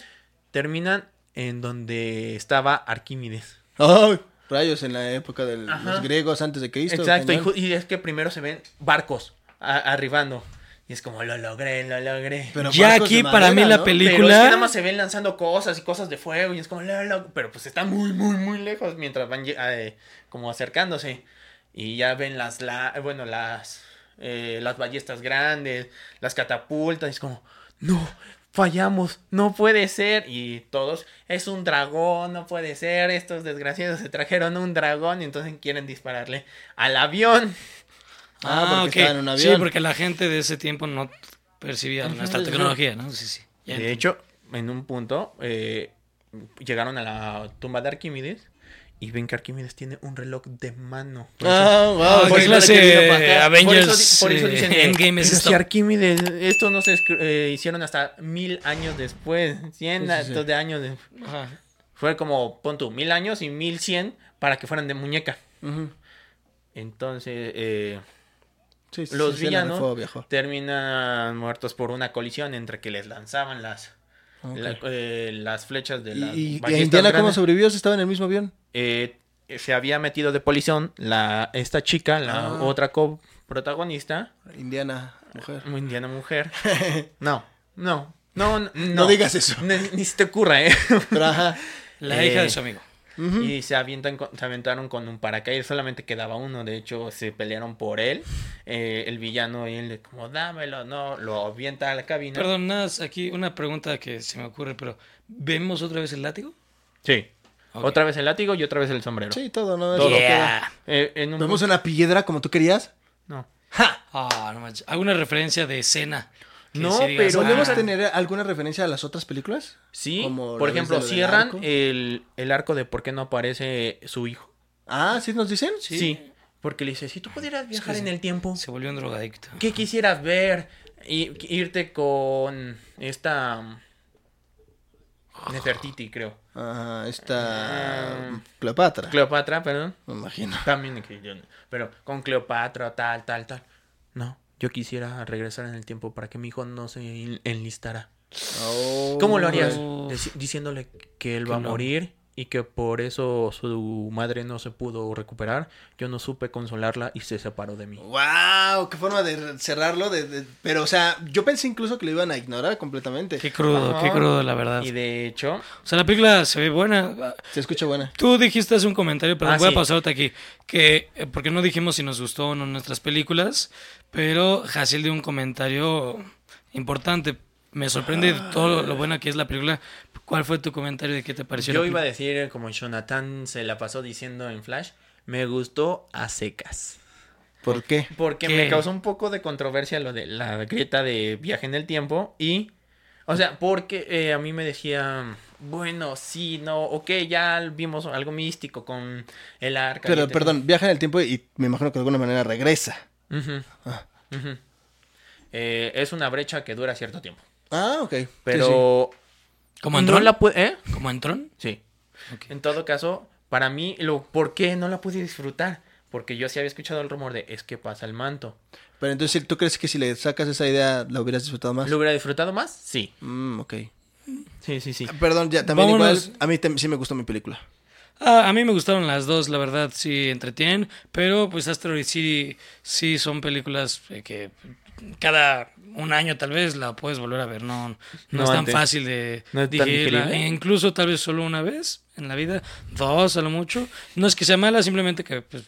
Terminan en donde estaba Arquímedes. ¡Ay! Rayos en la época de los griegos antes de Cristo. Exacto, y es que primero se ven barcos a- arribando. Y es como, lo logré, lo logré. Pero Ya aquí, para mí, la ¿no? peli- Pero es película- que nada más se ven lanzando cosas y cosas de fuego y es como, "La, la", pero pues está muy, muy, muy lejos mientras van eh, como acercándose. Y ya ven las, la, bueno, las, eh, las ballestas grandes, las catapultas, y es como, no, fallamos, no puede ser. Y todos, es un dragón, no puede ser, estos desgraciados se trajeron un dragón y entonces quieren dispararle al avión. Ah, porque ok. estaba en un Sí, avión. porque la gente de ese tiempo no percibía nuestra sí, sí. tecnología, ¿no? Sí, sí. Ya De hecho, en un punto eh, llegaron a la tumba de Arquímedes y ven que Arquímedes tiene un reloj de mano. Ah, wow. Ah, por ¿qué eso clase. Avengers, Por eso, di- por eso dicen, eh, Endgame es pero esto? si Arquímedes, esto no se eh, hicieron hasta mil años después, cien Sí, sí, sí. de años. de- Ajá. fue como, pon tú, mil años y mil cien para que fueran de muñeca. Entonces, eh, Sí, sí, los sí, la villanos terminan muertos por una colisión entre que les lanzaban las, Ok. la- eh, las flechas de las ¿Y, y Indiana cómo sobrevivió si estaba en el mismo avión? Eh, se había metido de polizón la esta chica, la Ah. otra co-protagonista, Indiana, mujer. muy indiana mujer. No, no, no, no, No digas eso. Ni, ni se te ocurra, ¿eh? Pero ajá. La Eh, hija de su amigo. Y se avientan, con- se aventaron con un paracaídas, solamente quedaba uno, de hecho se pelearon por él. Eh, el villano y él como dámelo, no, lo avienta a la cabina. Perdón, nada, más aquí una pregunta que se me ocurre, pero ¿vemos otra vez el látigo? Sí. Otra vez el látigo y otra vez el sombrero. Sí, todo, ¿no? Todo. Yeah. Eh, en un ¿Vemos una piedra como tú querías? No. ¡Ja! Ah, no manches. ¿Alguna referencia de escena? No, digas, pero- ¿Podemos ah, tener alguna referencia a las otras películas? Sí, Como por ejemplo, cierran arco. el, el arco de por qué no aparece su hijo. Ah, ¿sí nos dicen? Sí. Porque le dice, si tú pudieras viajar en el tiempo, Se volvió un drogadicto. ¿qué quisieras ver? Y irte con esta Nefertiti, creo. Ah, esta Ah. Cleopatra. Cleopatra, perdón. me imagino. También que yo- pero con Cleopatra, tal, tal, tal. No, yo quisiera regresar en el tiempo para que mi hijo no se en- enlistara. Oh. ¿Cómo lo harías? Oh. Deci- diciéndole que él Que va a no. morir y que por eso su madre no se pudo recuperar. Yo no supe consolarla y se separó de mí. Wow, qué forma de cerrarlo. De, de- Pero, o sea, yo pensé incluso que lo iban a ignorar completamente. Qué crudo, Ajá. qué crudo, la verdad. Y de hecho, O sea, la película se ve buena. Se escucha buena. Tú dijiste hace un comentario, pero Ah, voy sí. a pasarte aquí. Que, eh, porque no dijimos si nos gustó o no nuestras películas, pero Hasil dio un comentario importante. Me sorprende todo lo buena que es la película. ¿Cuál fue tu comentario de qué te pareció? yo iba a decir, como Jonathan se la pasó diciendo en Flash, me gustó a secas. ¿Por qué? Porque ¿Qué? me causó un poco de controversia lo de la grieta de viaje en el tiempo y... O sea, porque eh, a mí me decía, bueno, sí, no, ok, ya vimos algo místico con el arca. Pero, perdón, viaja en el tiempo y me imagino que de alguna manera regresa. Ah. Eh, es una brecha que dura cierto tiempo. Ah, ok. Sí, Pero... ¿Como en no la puede... ¿Eh? ¿Como en Tron? Sí. En todo caso, para mí, lo, ¿por qué no la pude disfrutar? Porque yo sí había escuchado el rumor de es que pasa el manto. Pero entonces, ¿tú crees que si le sacas esa idea la hubieras disfrutado más? ¿Lo hubiera disfrutado más? Sí. Mm, ok. Sí, sí, sí. Perdón, ya también Vámonos. igual. A mí sí me gustó mi película. Ah, a mí me gustaron las dos, la verdad, sí entretienen, pero pues Asteroid City sí son películas eh, que cada un año tal vez la puedes volver a ver, no, no, No es tan antes. fácil de ¿No digerirla, e incluso tal vez solo una vez en la vida, dos a lo mucho, no es que sea mala, simplemente que pues,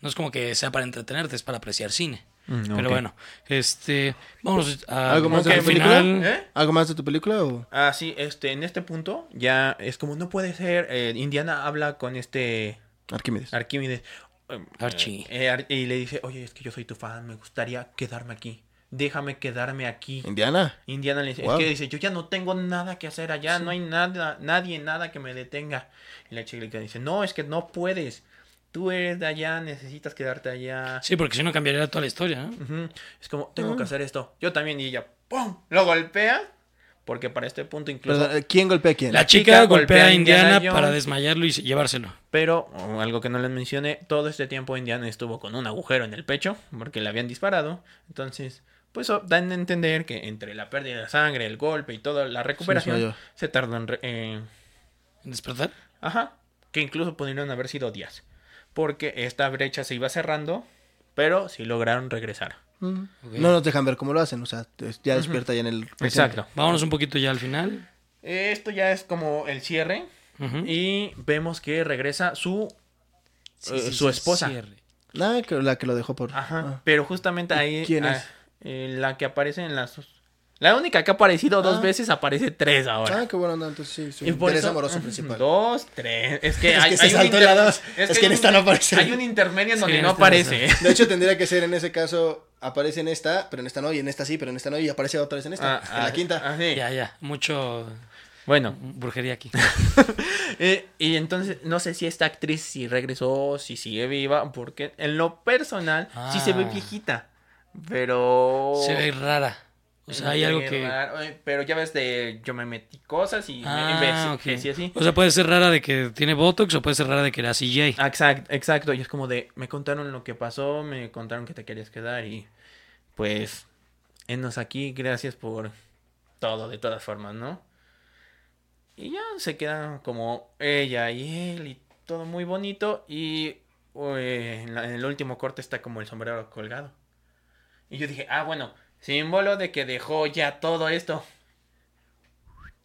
no es como que sea para entretenerte, es para apreciar cine. Mm, Pero bueno, este, vamos a ¿Algo más de tu película? final. ¿Eh? ¿Algo más de tu película o...? Ah, sí, este, en este punto ya es como no puede ser. eh, Indiana habla con este Arquímedes. Arquímedes. eh, Archie. eh, Ar- y le dice, oye, es que yo soy tu fan, me gustaría quedarme aquí. Déjame quedarme aquí. ¿Indiana? Indiana le dice, Wow. es que dice, yo ya no tengo nada que hacer allá, no hay nada, nadie, nada que me detenga. Y la chica le dice, no, es que no puedes. Tú eres de allá, necesitas quedarte allá. Sí, porque si no cambiaría toda la historia, ¿no? Ujú. Es como, tengo que hacer esto. Yo también, y ella, ¡pum! Lo golpea. Porque para este punto incluso... Perdón, ¿Quién golpea a quién? La chica chica golpea golpea a Indiana Indiana Jones. para desmayarlo y llevárselo. Pero, oh, algo que no les mencioné, todo este tiempo Indiana estuvo con un agujero en el pecho porque le habían disparado. Entonces, pues oh, dan a entender que entre la pérdida de sangre, el golpe y toda la recuperación, se tardó en... re- eh, ¿En despertar? ajá, que incluso pudieron haber sido días. Porque esta brecha se iba cerrando, pero sí lograron regresar. Mm. No nos dejan ver cómo lo hacen, o sea, ya despierta ya en el... presente. Exacto. Vámonos un poquito ya al final. Esto ya es como el cierre. Y vemos que regresa su, eh, su esposa. Cierre. Ah, que la que lo dejó por... Ajá. Ah. Pero justamente ahí. quién ah, es? eh, la que aparece en las. La única que ha aparecido dos Ah. veces aparece tres ahora. Ah, qué bueno, no, entonces sí, su Y interés eso- amoroso Ujú, principal. Dos, tres. Es que, Es hay, que se hay un saltó inter- la dos. Es que en esta un- no aparece. Hay un intermedio en donde no aparece. De hecho, tendría que ser en ese caso, aparece en esta, pero en esta no, y en esta sí, pero en esta no, y aparece otra vez en esta, Ah, en la ah, quinta. ah, sí. Ya, ya. Mucho Bueno, brujería aquí. eh, y entonces no sé si esta actriz si regresó, si sigue viva, porque en lo personal sí se ve viejita. Pero. Se ve rara. O sea, hay algo que... Pero ya ves de yo me metí cosas y Ah, me ok. envejeci así. O sea, puede ser rara de que tiene Botox o puede ser rara de que era CJ. Exacto, exacto. Y es como de, me contaron lo que pasó, me contaron que te querías quedar y pues, enos aquí, gracias por todo, de todas formas, ¿no? Y ya se queda como ella y él y todo muy bonito y eh, en, la- en el último corte está como el sombrero colgado. Y yo dije, ah, bueno, símbolo de que dejó ya todo esto.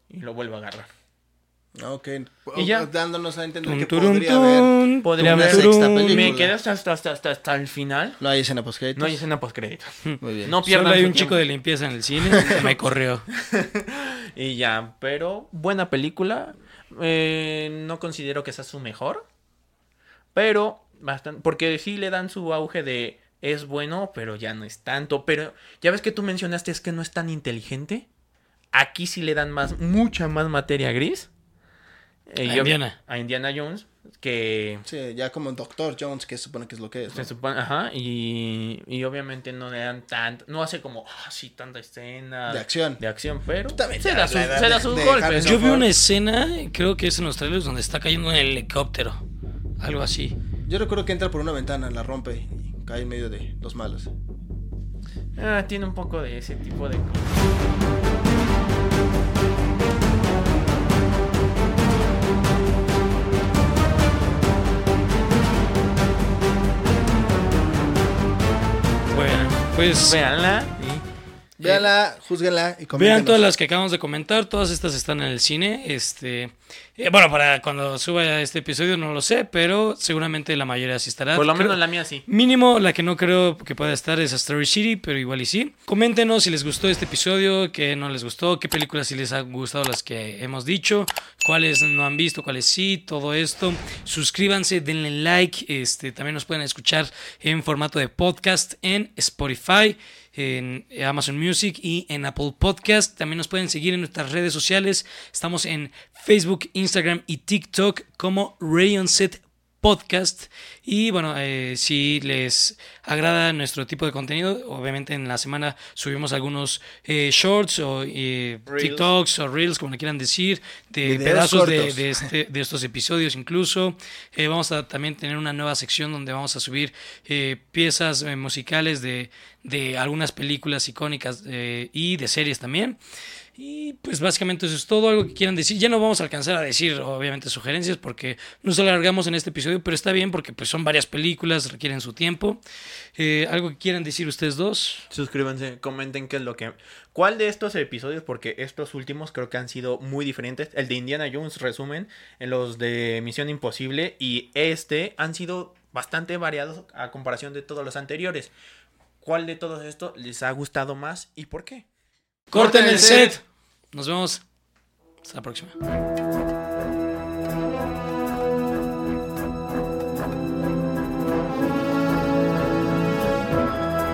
Y lo vuelvo a agarrar. Ok. Y ya. Dándonos a entender que podría haber... Podría haber sexta película. Me quedé hasta, hasta, hasta, hasta, hasta el final. No hay escena post No hay escena postcréditos. Muy bien. No pierdan Solo hay un tiempo. chico de limpieza en el cine que me corrió. Y ya, pero buena película. Eh, no considero que sea su mejor. Pero bastante. Porque sí le dan su auge de es bueno, pero ya no es tanto. Pero ya ves que tú mencionaste es que no es tan inteligente. Aquí sí le dan más, mucha más materia gris. Eh, A yo- Indiana. A Indiana Jones. que Sí, ya como Doctor Jones, que se supone que es lo que es. ¿no? se supone, ajá, y, y obviamente no le dan tanto, no hace como así tanta escena De acción. de acción, pero También se ya da, se da sus de golpes. Yo vi una escena, creo que es en los trailers, donde está cayendo un helicóptero. Algo así. Yo recuerdo que entra por una ventana, la rompe y cae en medio de los malos. Ah, tiene un poco de ese tipo de Bueno, pues Véanla. Véanla, júzguenla y vean coméntenos. todas las que acabamos de comentar. Todas estas están en el cine. Este, eh, bueno, para cuando suba este episodio no lo sé, pero seguramente la mayoría sí estará. Por lo Creo- menos la mía sí. Mínimo, la que no creo que pueda estar es a Story City, pero igual y sí. Coméntenos si les gustó este episodio, qué no les gustó, qué películas sí les han gustado las que hemos dicho, cuáles no han visto, cuáles sí, todo esto. Suscríbanse, denle like. Este, también nos pueden escuchar en formato de podcast en Spotify, en Amazon Music y en Apple Podcast. También nos pueden seguir en nuestras redes sociales. Estamos en Facebook, Instagram y TikTok como Rayon Set podcast. Y bueno, eh, si les agrada nuestro tipo de contenido, obviamente en la semana subimos algunos eh, shorts o eh. TikToks o reels, como le quieran decir, de Videos pedazos de, este- de estos episodios incluso. Eh, vamos a también tener una nueva sección donde vamos a subir eh, piezas musicales de, de algunas películas icónicas y de series también. Y pues básicamente eso es todo, algo que quieran decir. Ya no vamos a alcanzar a decir, obviamente, sugerencias porque nos alargamos en este episodio, pero está bien porque pues son varias películas, requieren su tiempo. Eh, algo que quieran decir ustedes dos. Suscríbanse, comenten qué es lo que... ¿Cuál de estos episodios? Porque estos últimos creo que han sido muy diferentes. El de Indiana Jones resumen, en los de Misión Imposible y este han sido bastante variados a comparación de todos los anteriores. ¿Cuál de todos estos les ha gustado más y por qué? Corten el set. Nos vemos. Hasta la próxima.